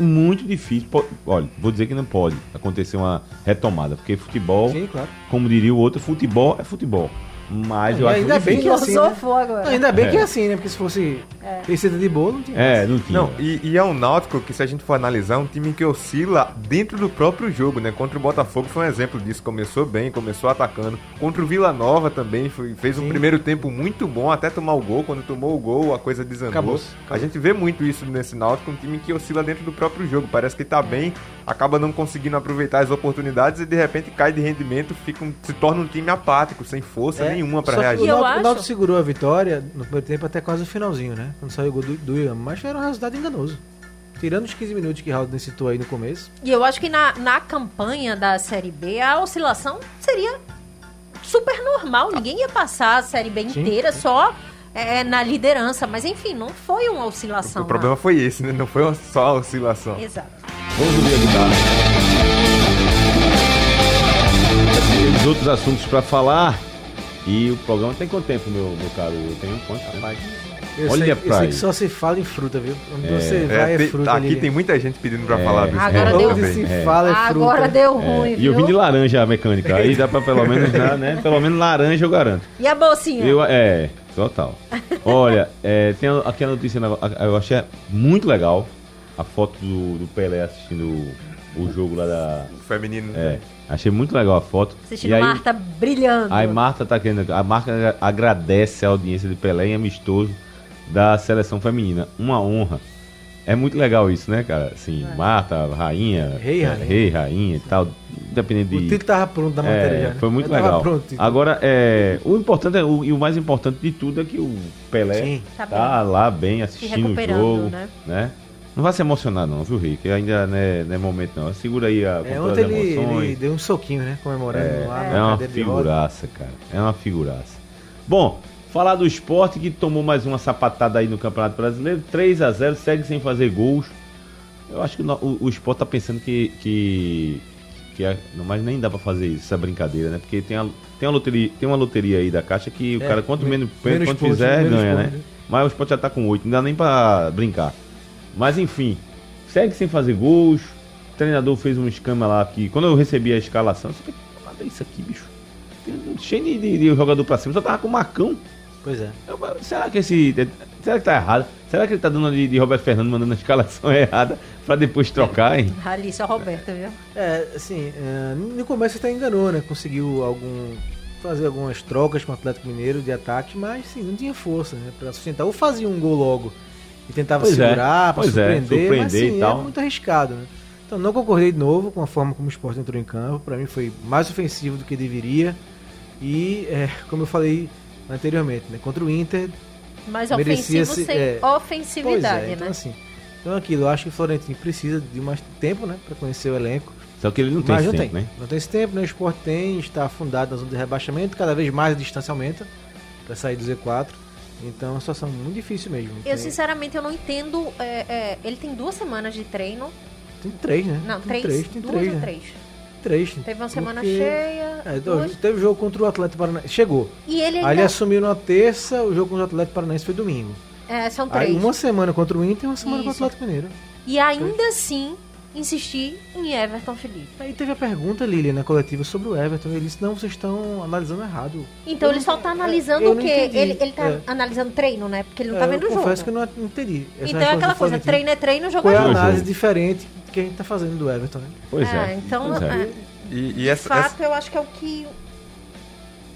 muito difícil. Olha, vou dizer que não pode acontecer uma retomada, porque futebol, Sim, claro. como diria o outro, futebol é futebol. Mas eu E acho ainda bem que é assim, né? Agora. Ainda bem É. que é assim, né? Porque se fosse receita de bolo, não tinha. É, não tinha. Não, e, e é um Náutico que, se a gente for analisar, é um time que oscila dentro do próprio jogo, né? Contra o Botafogo foi um exemplo disso. Começou bem, começou atacando. Contra o Vila Nova também foi- fez um Sim. primeiro tempo muito bom até tomar o gol. Quando tomou o gol, a coisa desandou. Acabou-se, A gente vê muito isso nesse Náutico, um time que oscila dentro do próprio jogo. Parece que tá bem, acaba não conseguindo aproveitar as oportunidades e de repente cai de rendimento, fica um- se torna um time apático, sem força É, nenhuma pra Só que reagir. E o Náutico- acho- o segurou a vitória no primeiro tempo até quase o finalzinho, né? Quando saiu o gol do, do William. Mas era um resultado enganoso. Tirando os 15 minutos que Raul citou aí no começo. E eu acho que na, na campanha da Série B, a oscilação seria super normal. Ninguém ia passar a Série B Sim. inteira só é, na liderança. Mas enfim, não foi uma oscilação. O problema foi esse, né? Não foi uma- só a oscilação. Exato. Vamos ouvir a. Temos outros assuntos pra falar. E o programa tem quanto tempo, meu, meu caro? Eu tenho quanto tempo? Eu Olha sei, pra eu sei que só se fala em fruta, viu? Onde É. você É, vai é, tem- fruta aqui ali. tem muita gente pedindo pra É. falar desse Agora deu- também. se É. fala é fruta. Agora deu É, ruim, e viu? eu vim de laranja a mecânica. Aí dá pra pelo menos, dar, né? Pelo menos laranja eu garanto. E a bolsinha? Eu, é, total. Olha, é, tem aqui a notícia, eu achei muito legal a foto do, do Pelé assistindo o, jogo lá da. O feminino. É, achei muito legal a foto. Assistindo E aí, Marta brilhando. Aí Marta tá querendo. A Marta agradece a audiência de Pelé em amistoso da seleção feminina. Uma honra. É muito legal isso, né, cara? Assim, Marta, rainha, Rei, rainha. rei, rainha e tal. Independente O de. título tava pronto da matéria É, já. né? foi muito tava legal. Pronto, o. Agora, é, o importante é, o, e o mais importante de tudo é que o Pelé Sim. Tá tá, bem. lá bem assistindo o jogo, né? né? Não vai se emocionar não, viu, Rick? Ainda não é, não é momento não. Segura aí a É, ontem ele, ele deu um soquinho, né? Comemorando lá É uma figuraça, cara. É uma figuraça. Bom, falar do esporte que tomou mais uma sapatada aí no Campeonato Brasileiro. 3 a 0 segue sem fazer gols. Eu acho que o, o, esporte tá pensando que. que, que é- não, mas nem dá pra fazer isso, essa brincadeira, né? Porque tem, a, tem, uma loteria, tem uma loteria aí da Caixa que o É, cara, quanto me- menos, menos quanto pontos, fizer, menos ganha, pontos, né? né? Mas o esporte já tá com 8, não dá nem pra brincar. Mas enfim, segue sem fazer gols. O treinador fez um esquema lá que, quando eu recebi a escalação, eu falei, nada isso aqui, bicho. Cheio de, de- de jogador pra cima, só tava com o Marcão. Pois é. Eu, será que esse. Será que tá errado? Será que ele tá dando de, de Roberto Fernando mandando a escalação errada pra depois trocar, hein? Ali, só Roberta, viu? É, assim, é, no começo até enganou, né? Conseguiu algum fazer algumas trocas com o Atlético Mineiro de ataque, mas sim, não tinha força, né? Pra sustentar. Ou fazia um gol logo e tentava Pois é, segurar pra pois é, surpreender, mas surpreender sim, e tal. é muito arriscado, né? Então não concordei de novo com a forma como o esporte entrou em campo. Pra mim foi mais ofensivo do que deveria. E, é, como eu falei anteriormente, né? Contra o Inter, Merecia ofensivo se- sem é. ofensividade, é, então né? assim. Então aquilo, eu acho que o Florentino precisa de mais tempo, né? Pra conhecer o elenco. Só que ele não tem Mas esse não tempo, tem. né? Não tem esse tempo, né? O esporte tem, está afundado na zona de rebaixamento, cada vez mais a distância aumenta para sair do Z4. Então é uma situação muito difícil mesmo. Eu, Tem- sinceramente, eu não entendo. é, é, ele tem duas semanas de treino. Tem três, né? Não, tem três. três, tem duas três, ou né? três? Três. Teve uma semana Porque- cheia. É, duas. teve jogo contra o Atlético Paranaense. Chegou. E ele Aí ele ainda. assumiu na terça, o jogo contra o Atlético Paranaense foi domingo. É, são Aí três. uma semana contra o Inter e uma semana Isso. contra o Atlético Mineiro. E ainda assim, insistir em Everton Felipe. Aí teve a pergunta, Lili, na coletiva sobre o Everton. Ele disse, não, vocês estão analisando errado. Então Eu ele não- só tá é, analisando eu o quê? Ele, ele tá É. analisando treino, né? Porque ele não É, tá vendo o eu jogo. confesso que eu não entendi. Essa Então é aquela coisa, treino é treino, jogo é é jogo. jogo. análise diferente que a gente tá fazendo do Everton, né? Pois Ah, é. então, Pois é. é, E, e de essa, fato, essa- eu acho que é o que.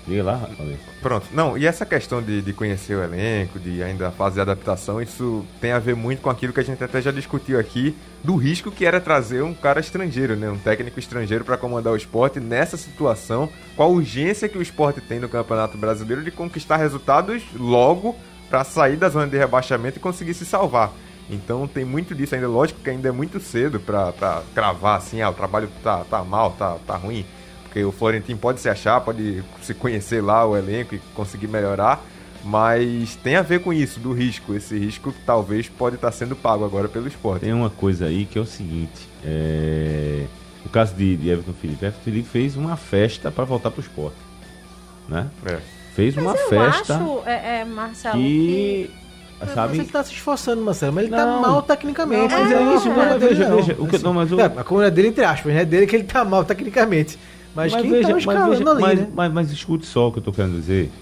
Diga lá, Rafael. Pronto. Não, e essa questão de, de conhecer o elenco, de ainda fazer adaptação, isso tem a ver muito com aquilo que a gente até já discutiu aqui, do risco que era trazer um cara estrangeiro, né? Um técnico estrangeiro para comandar o esporte nessa situação, com a urgência que o esporte tem no Campeonato Brasileiro de conquistar resultados logo para sair da zona de rebaixamento e conseguir se salvar. Então tem muito disso ainda, lógico que ainda é muito cedo para cravar assim, ah, o trabalho tá, tá mal, tá, tá ruim. Porque o Florentino pode se achar, pode se conhecer lá o elenco e conseguir melhorar, mas tem a ver com isso, do risco. Esse risco talvez pode estar sendo pago agora pelo esporte. Tem uma coisa aí que é o seguinte. É... O caso de, de Everton Felipe. Everton Felipe fez uma festa pra voltar pro esporte. Né? É. Fez uma Mas eu festa acho, é, é, Marcelo, que. Mas Sabe? ele tá se esforçando, Marcelo, mas ele Não. tá mal tecnicamente. Não, mas é é isso, não mas é veja, veja, o que- não, mas o- é, a coluna dele, entre aspas, né? Dele que ele tá mal tecnicamente. Mas, quem tá escalando veja, ali, mas, né? mas, mas escute só o que eu tô querendo dizer.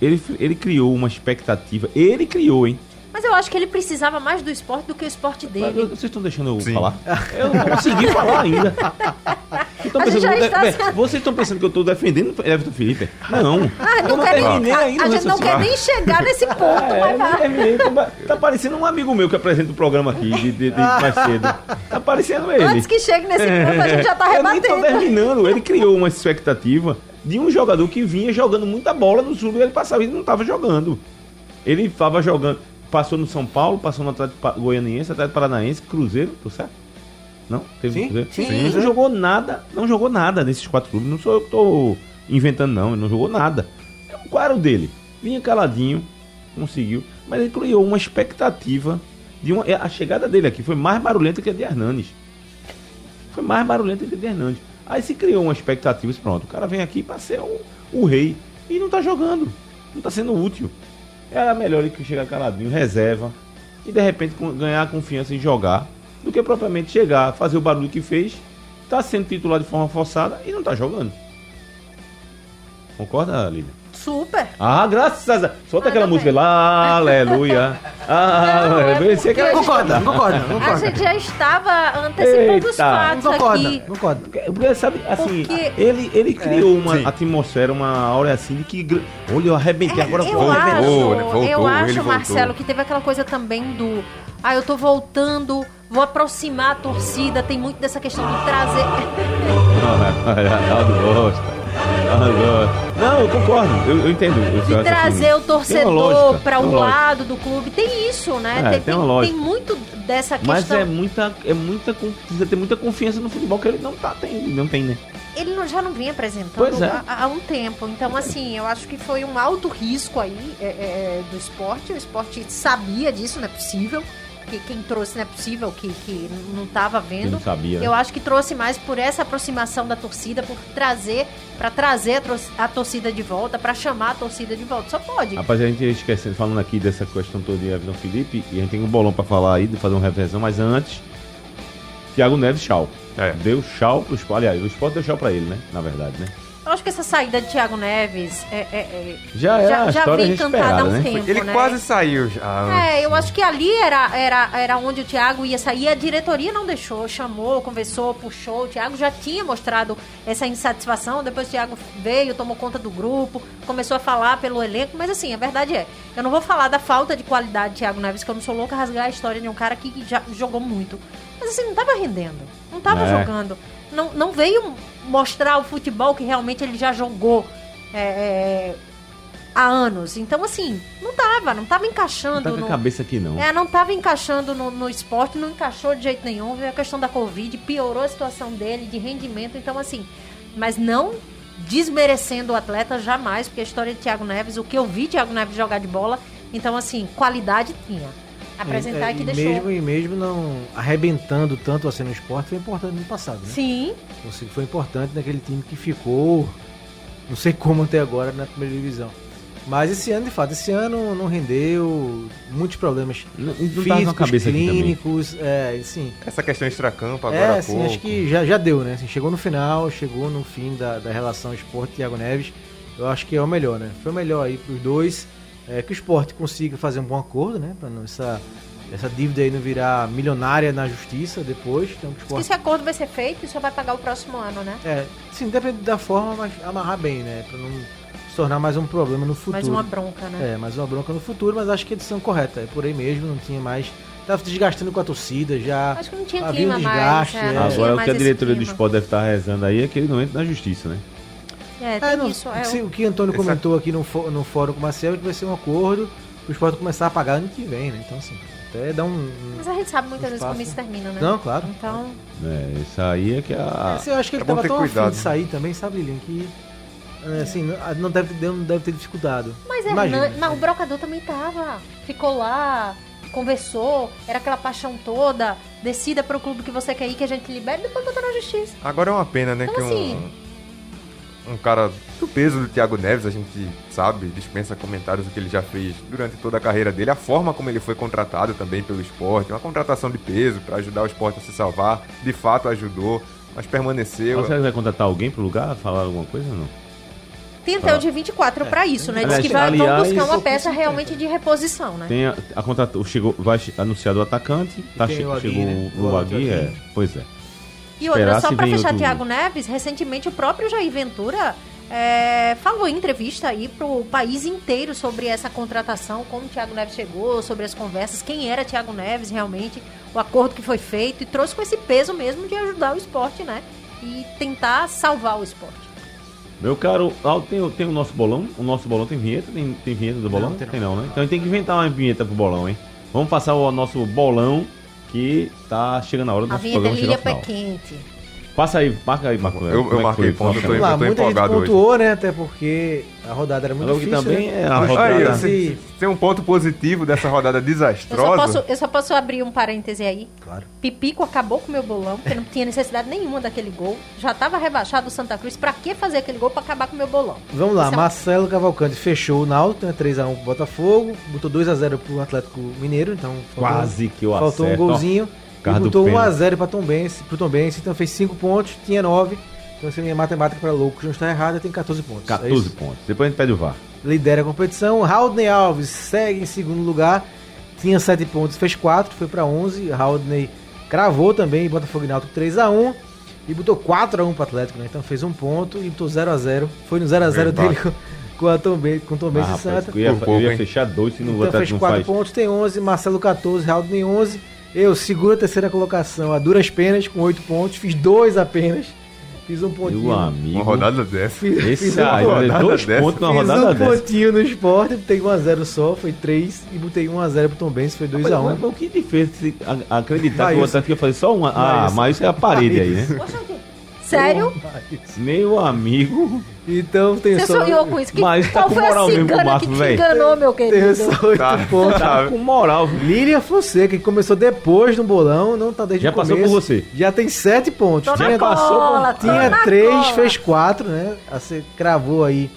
Ele, ele criou uma expectativa. Ele criou, hein? Mas eu acho que ele precisava mais do esporte do que o esporte Mas dele. vocês estão deixando eu Sim. falar? Eu não consegui falar ainda. Vocês estão A gente pensando, já está é, sendo- vocês estão pensando que eu tô defendendo Everton Felipe? Não. Ah, não não quer nem, a, ainda a o gente não quer nem chegar nesse ponto, É, mas. Tá- Tá parecendo um amigo meu que apresenta o programa aqui de, de- de mais cedo. Tá parecendo ele. Antes que chegue nesse ponto, a gente já tá Eu nem tô rebatendo. terminando. Ele criou uma expectativa de um jogador que vinha jogando muita bola no sul e ele passava e não estava jogando. Ele estava jogando, passou no São Paulo, passou no Atlético Goianiense, Atlético Paranaense, Cruzeiro, tô certo? Não? Teve Sim, Cruzeiro? sim. Não jogou nada, não jogou nada nesses quatro clubes. Não sou eu que tô inventando, não. Ele não jogou nada. Qual era o dele? Vinha caladinho, conseguiu, mas ele criou uma expectativa de uma. A chegada dele aqui foi mais barulhenta que a de Hernanes. Foi mais barulhenta que a de Hernandes. Aí se criou uma expectativa, disse, pronto, o cara vem aqui pra ser o, o rei. E não tá jogando. Não tá sendo útil. Era melhor ele que chegar caladinho, reserva. E de repente ganhar a confiança em jogar. Do que propriamente chegar, fazer o barulho que fez. Tá sendo titular de forma forçada e não tá jogando. Concorda, Lívia? Super. Ah, graças a Deus. Solta Ah, aquela tá música lá. Aleluia. Ah, Não, é eu pensei que era porque- Concorda, concordar. concorda, A concorda. gente já estava antecipando os fatos Concorda, aqui. concorda. Porque, sabe, assim, Porque- ele, ele criou uma sim. atmosfera, uma aura assim de que. Olha, eu arrebentei, agora eu vou. acho, voltou, eu Voltou, acho, voltou. Marcelo, que teve aquela coisa também do. Ah, eu tô voltando, vou aproximar a torcida. Tem muito dessa questão de trazer. Não, eu concordo, eu, eu entendo. o seu de trazer raciocínio. o torcedor para lógica. lado do clube. Tem isso, né? É, tem, tem tem- muito dessa Mas questão. é muita, é muita. Precisa ter muita confiança no futebol que ele não tá tem, não tem, né? Ele não- já não vinha apresentando é. há, há um tempo. Então, assim, eu acho que foi um alto risco aí é, é, do esporte. O esporte sabia disso, não é possível. Que quem trouxe não é possível que, que não estava vendo. não sabia. né? Eu acho que trouxe mais por essa aproximação da torcida, por trazer, para trazer a, tor- a torcida de volta, para chamar a torcida de volta. Só pode. Rapaz, a gente ia esquecendo, falando aqui dessa questão toda de Everton Felipe, e a gente tem um bolão pra falar aí, de fazer uma revisão, mas antes, Thiago Neves, tchau. É. Deu tchau pro esporte. Aliás, o esporte deu tchau pra ele, né? Na verdade, né? Eu acho que essa saída de Thiago Neves é, é- é- Já era já, já vem cantada há um né? tempo. Ele né? quase saiu já. É, eu acho que ali era, era, era onde o Thiago ia sair. A diretoria não deixou, chamou, conversou, puxou. O Thiago já tinha mostrado essa insatisfação. Depois o Thiago veio, tomou conta do grupo, começou a falar pelo elenco. Mas assim, a verdade é, eu não vou falar da falta de qualidade de Thiago Neves, que eu não sou louca a rasgar a história de um cara que já jogou muito. Mas assim, não tava rendendo, não tava É. jogando. Não, não veio mostrar o futebol que realmente ele já jogou. é, é, há anos. Então, assim, não tava, não tava encaixando. Não tá com a no- cabeça aqui, não. é, não tava encaixando no, no esporte, não encaixou de jeito nenhum. Veio a questão da Covid, piorou a situação dele de rendimento. Então, assim, mas não desmerecendo o atleta jamais, porque a história de Thiago Neves, o que eu vi Thiago Neves jogar de bola, então, assim, qualidade tinha. Apresentar É, que e deixou. Mesmo, e mesmo não arrebentando tanto assim no esporte, foi importante no passado, né? Sim, Você foi importante naquele time que ficou, não sei como até agora, na primeira divisão. Mas esse ano, de fato, esse ano não rendeu, muitos problemas Não, não físicos, clínicos, é, sim. Essa questão extracampo agora É, há assim, pouco. acho que já, já deu, né? Assim, chegou no final, chegou no fim da, da relação esporte e Thiago Neves. Eu acho que é o melhor, né? Foi o melhor aí pros dois. É, que o esporte consiga fazer um bom acordo, né? Pra não, essa, essa dívida aí não virar milionária na justiça depois. Então, que esporte esse acordo vai ser feito e só vai pagar o próximo ano, né? É, sim, depende da forma, mas amarrar bem, né? Pra não se tornar mais um problema no futuro. Mais uma bronca, né? É, mais uma bronca no futuro, mas acho que a edição correta. É por aí mesmo, não tinha mais. Tava se desgastando com a torcida já. Acho que não tinha havia um clima mais. desgaste, é, é. Agora, o que a diretoria do clima. esporte deve estar rezando aí é que ele não entre na justiça, né? É, É, tem não, isso. É, se- o- o que Antônio Essa- comentou aqui no, fó- no fórum com o Marcelo é que vai ser um acordo pro esporte começar a pagar ano que vem, né? Então, assim, até dá um. um- Mas a gente sabe muitas vezes espaço. como isso termina, né? Não, claro. Então, É, isso aí é que é a. Assim, eu acho que ele é tava tão cuidado, afim de né? sair também, sabe, Lilian? Que. é, Assim, não- não deve, ter- não deve ter dificuldado. Mas, Imagina, Hernan, mas o brocador também tava. Ficou lá, conversou, era aquela paixão toda. Decida pro clube que você quer ir, que a gente libera e depois botar na justiça. Agora é uma pena, né? Então, que assim- um, um cara do peso do Thiago Neves, a gente sabe, dispensa comentários do que ele já fez durante toda a carreira dele, a forma como ele foi contratado também pelo esporte, uma contratação de peso para ajudar o esporte a se salvar, de fato ajudou, mas permaneceu. Você vai contratar alguém pro lugar? Falar alguma coisa ou não? Tem até o dia 24 pra isso, né? Diz Aliás, que vai, vão aliás, buscar uma peça realmente de reposição, né? Tem a, a contrata, chegou, vai che- anunciado o atacante, tá, che- o Agui, chegou né? o, O o Agui, Agui. é. Pois é. E outra, só vem fechar Thiago Neves, recentemente o próprio Jair Ventura é, falou em entrevista aí pro país inteiro sobre essa contratação, como o Thiago Neves chegou, sobre as conversas, quem era Thiago Neves realmente, o acordo que foi feito e trouxe com esse peso mesmo de ajudar o esporte, né? E tentar salvar o esporte. Meu caro, tem, tem o nosso bolão? O nosso bolão tem vinheta? Tem, tem vinheta do bolão? tem não. tem não, né? Então a gente tem que inventar uma vinheta pro bolão, hein? Vamos passar o nosso bolão que tá chegando a hora do A nosso programa chegar ao final. Quente. Passa aí, marca aí, Marco. Eu- eu é que marquei foi? ponto, eu tô Vamos lá, tô muita gente empolgado hoje. pontuou, né? Até porque a rodada era muito que difícil. também né? é a rodada- Aí, assim, tem um ponto positivo dessa rodada Eu só, desastrosa. posso, eu só posso abrir um parêntese aí. Claro. Pipico acabou com o meu bolão, porque não tinha necessidade nenhuma daquele gol. Já tava rebaixado o Santa Cruz. Pra que fazer aquele gol pra acabar com o meu bolão? Vamos lá, Esse é Marcelo Cavalcante fechou o Náutico, né? 3x1 pro Botafogo, botou 2x0 pro Atlético Mineiro, então faltou- Quase que eu faltou acerto. um golzinho. Carro botou pênalti. 1x0 pra Tom Benz, pro Tom Benz, então fez 5 pontos, tinha 9. Então se minha matemática para louco não está errada, tem 14 pontos. É 14 isso. pontos. Depois a gente pede o VAR. Lidera a competição. Haldney Alves segue em segundo lugar, tinha 7 pontos, fez 4, foi pra 11. Haldney cravou também, Botafogo e Náutico 3x1. E botou 4x1 pro Atlético, né? Então fez um ponto e botou 0x0. Foi no 0x0 dele com, com, a Tom Benz, com o Ah, e rapaz, Santa. eu ia, Por pouco, eu ia fechar dois se no Então fez Atlético não 4 faz. pontos, tem 11, Marcelo 14, Haldney 11. Eu seguro a terceira colocação a duras penas, com 8 pontos, fiz 2 apenas. Fiz um pontinho. Meu amigo. Uma rodada dessa. Fiz, fiz Esse um, aí, ponto- olha, dois dessa. pontos numa fiz rodada um dessa. pontinho no esporte, botei 1x0 só, foi 3. E botei 1x0 pro Tom Benz, foi 2x1. Mas, mas o que te fez acreditar que o. Atlético ia fazer só uma? Ah, mas isso é a parede aí, né? Sério? Meu amigo. Então tem Você só, sonhou com isso? Que, Mas tá qual com a moral mesmo com o cigana Marco, que te véi. enganou, meu tem querido? só 8 Tá. pontos. Tá com moral? Lília Fonseca, que começou depois do bolão, não tá desde Já o passou começo. por você. Já tem 7 pontos. Tô Tinha, cola, tô tinha 3, cola. fez 4, né? Você cravou aí.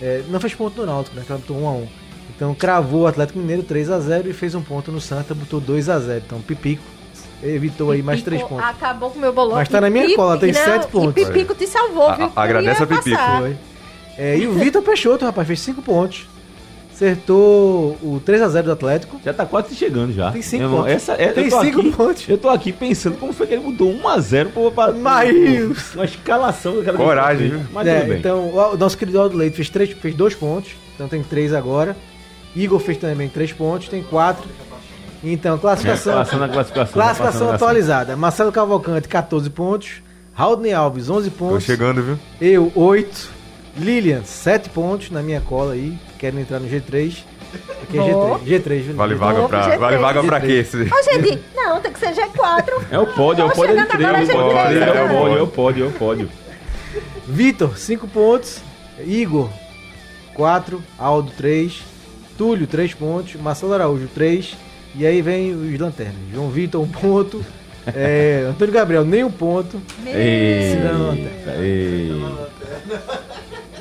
é, não fez ponto no Náutico, né? Que ela botou 1x1. Então cravou o Atlético Mineiro 3x0 e fez um ponto no Santa, botou 2x0. Então Pipico evitou aí mais 3 Pipico pontos. Acabou com o meu bolão. Mas tá na minha Pipi- cola, tem não, sete pontos. E Pipico te salvou, A- viu? a- eu agradece a Pipico. É, e o Vitor Peixoto, rapaz, fez 5 pontos. Acertou o 3x0 do Atlético. Já tá quase chegando já. Tem cinco Meu irmão, pontos. Essa, é, Tem eu tô cinco aqui, pontos. Eu tô aqui pensando como foi que ele mudou 1x0 pra, pra, Maílson. uma escalação. daquela Coragem, vez. viu? Mas É, tudo bem. então, o nosso querido Aldo Leite fez 3 fez dois pontos, então tem 3 agora. Igor fez também 3 pontos, tem 4. Então, classificação, na classificação. classificação na atualizada. Marcelo Cavalcante, 14 pontos. Raudney Alves, 11 Tô pontos. chegando, viu? Eu, 8. Lilian, 7 pontos na minha cola aí. Querem entrar no G3. Aqui é Boa. G3. G3, viu? Vale G3. vaga pra, G3. vale vaga pra quê? Ô, gente, não, tem que ser G4. É o pódio, é o Tô pódio de. É o G3, pódio, é o pódio, é o pódio, é o pódio. Vitor, 5 pontos. Igor, 4. Aldo, 3. Túlio, 3 pontos. Marcelo Araújo, 3. E aí vem os lanternas. João Vitor, 1 ponto. É, Antônio Gabriel, nem um ponto.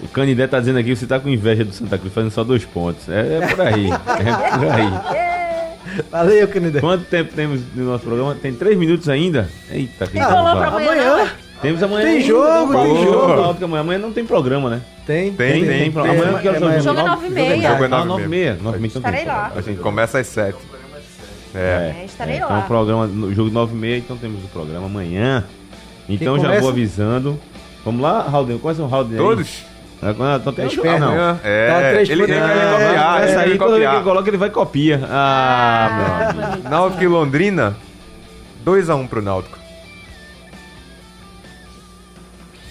O Canidé tá dizendo aqui que você tá com inveja do Santa Cruz fazendo só dois pontos. É, é por aí. É por aí. Valeu, Canidé. Quanto tempo temos no nosso programa? Tem três minutos ainda? Eita, que Tem bolão pra vai. amanhã, Amanhã é? Temos amanhã. Tem jogo, tem jogo. Náutico amanhã. Amanhã não tem programa, né? tem. Tem, tem. pro- Amanhã que é, é o Jogo é jogo? nove e meia. Jogo é Ah, nove e nove e meia. Nove e meia, então tem Estarei lá. A gente começa às 7. É. É, estarei Então, lá. o programa, no jogo de 9 e meia, então temos o programa amanhã. Então já vou avisando. Vamos lá, Raulden, quais são o Raulden? Todos? Ah, Então tem Três não. Tá, É, três ele, ele É, copiar. Essa ele aí, quando ele copiar. coloca, ele vai e copia. Ah, meu amigo. Náutico e Londrina, 2x1 pro Náutico.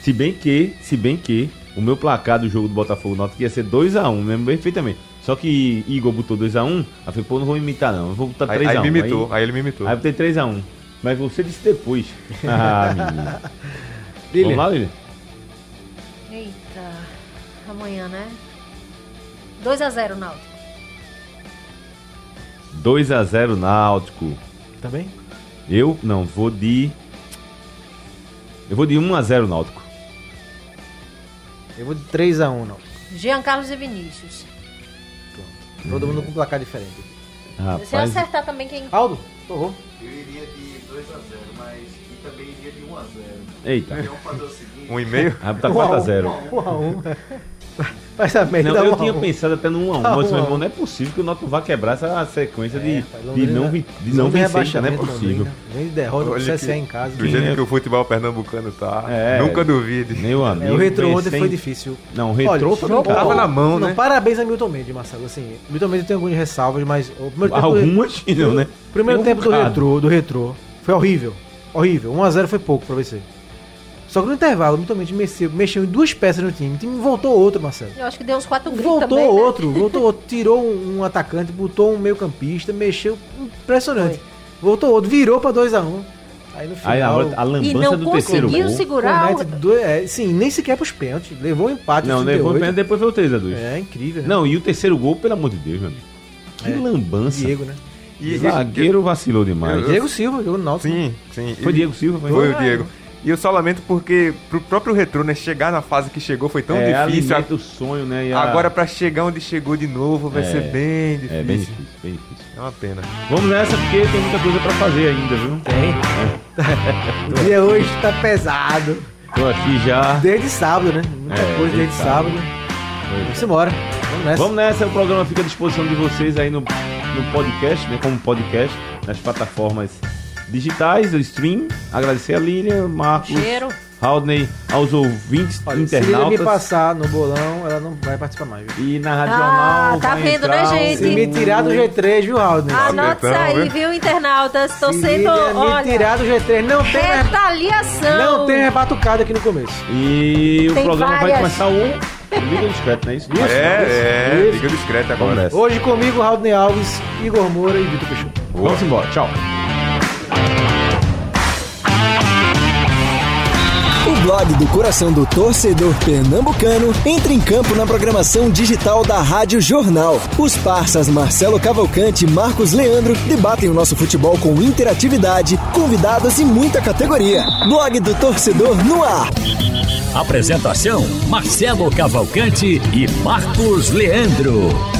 Se bem que, se bem que, o meu placar do jogo do Botafogo Náutico ia ser 2x1, lembro perfeitamente. Só que Igor botou 2x1, aí eu falei, pô, não vou imitar não, eu vou botar 3x1. Aí, aí me imitou, aí, ele me imitou. Aí eu botei 3x1. Mas você disse depois. Ah, menino. Vamos lá, Lilian? Eita, amanhã, né? 2x0, Náutico. 2x0 Náutico. Tá bem? Eu, não, vou de... Eu vou de 1x0 Náutico. Eu vou de 3x1, não. Jean Carlos e Vinícius. Todo mundo com placar diferente. Se eu Rapaz, acertar também quem. Aldo, por favor. Eu iria de 2x0, mas e também iria de 1x0. eita. Então vamos fazer o seguinte. Um e meio? Vai botar 4x0. 1x1. Faz a média Não, eu 1 a tinha 1. pensado até no 1x1, Tá mas um meu a irmão, um. não é possível que o Náutico vá quebrar essa sequência de, Rapaz, de não, vi- de não vencer, não é possível. De derrota pro que- em casa. Do jeito é? que o futebol pernambucano tá, É. nunca duvide. Meu amigo. É, o retrô ontem foi difícil. Não, o retrô foi bem Tava na mão, Não, né? Parabéns a Milton Mendes, Marcelo. Assim, Milton Mendes tem algumas ressalvas, mas o primeiro tempo, Algumas, não, né? primeiro Tem um tempo do retrô, do retrô foi horrível. Horrível. 1x0 foi pouco pra você. Só que no intervalo, mutuamente mexeu, mexeu em duas peças no time. O time voltou outro, Marcelo. Eu acho que deu uns quatro gritos Voltou também, né? outro, voltou outro. Tirou um, um atacante, botou um meio campista, mexeu. Impressionante. Voltou outro, virou pra 2x1. Aí no final. Aí a E lambança não do terceiro conseguiu gol. segurar comete o... dois- é, sim, nem sequer pros pênaltis. Levou um empate. Não, levou o 38. pênalti, depois foi o 3 a 2 É incrível, né? Não, e o terceiro gol, pelo amor de Deus, meu amigo. Que É. lambança. Diego, né? E, O zagueiro vacilou demais. Eu- Diego Silva, jogou no Náutico. Sim, sim. Foi E- Diego Silva, foi? Foi o Diego. E eu só lamento porque pro próprio Retrô, né, chegar na fase que chegou foi tão é, difícil. alimenta o sonho, né? e a- Agora pra chegar onde chegou de novo vai É, ser bem difícil. É bem difícil, bem difícil. É uma pena. Vamos nessa porque tem muita coisa pra fazer ainda, viu? Tem. o dia hoje tá pesado. Tô aqui já. Desde sábado, né? Muita É, coisa desde desde sábado. Vamos embora. Vamos nessa. Vamos nessa, o programa fica à disposição de vocês aí no, no podcast, né? Como podcast, nas plataformas digitais, do stream. Agradecer a Lilian, Marcos, Cheiro. Haldney, aos ouvintes, Olha, se ele me internautas. passar no bolão, ela não vai participar mais. Viu? E na Rádio Ah, Jornal. tá vai vendo, né, entrar um- gente? Se me tirar do G3, viu, Raul? Anote isso aí, viu? internautas? Tô Se sendo, Lilian me olha, tirar do G3, não tem retaliação. não tem rebatucada aqui no começo. E o Tem programa vai várias. começar o Liga Discreto, não é isso? é, é, isso. liga discreta Vamos agora. Hoje comigo, Raul Alves, Igor Moura e Vitor Peixoto. Vamos embora, tchau. Blog do coração do torcedor pernambucano entra em campo na programação digital da Rádio Jornal. Os parças Marcelo Cavalcante e Marcos Leandro debatem o nosso futebol com interatividade, convidados e muita categoria. Blog do torcedor no ar. Apresentação: Marcelo Cavalcante e Marcos Leandro.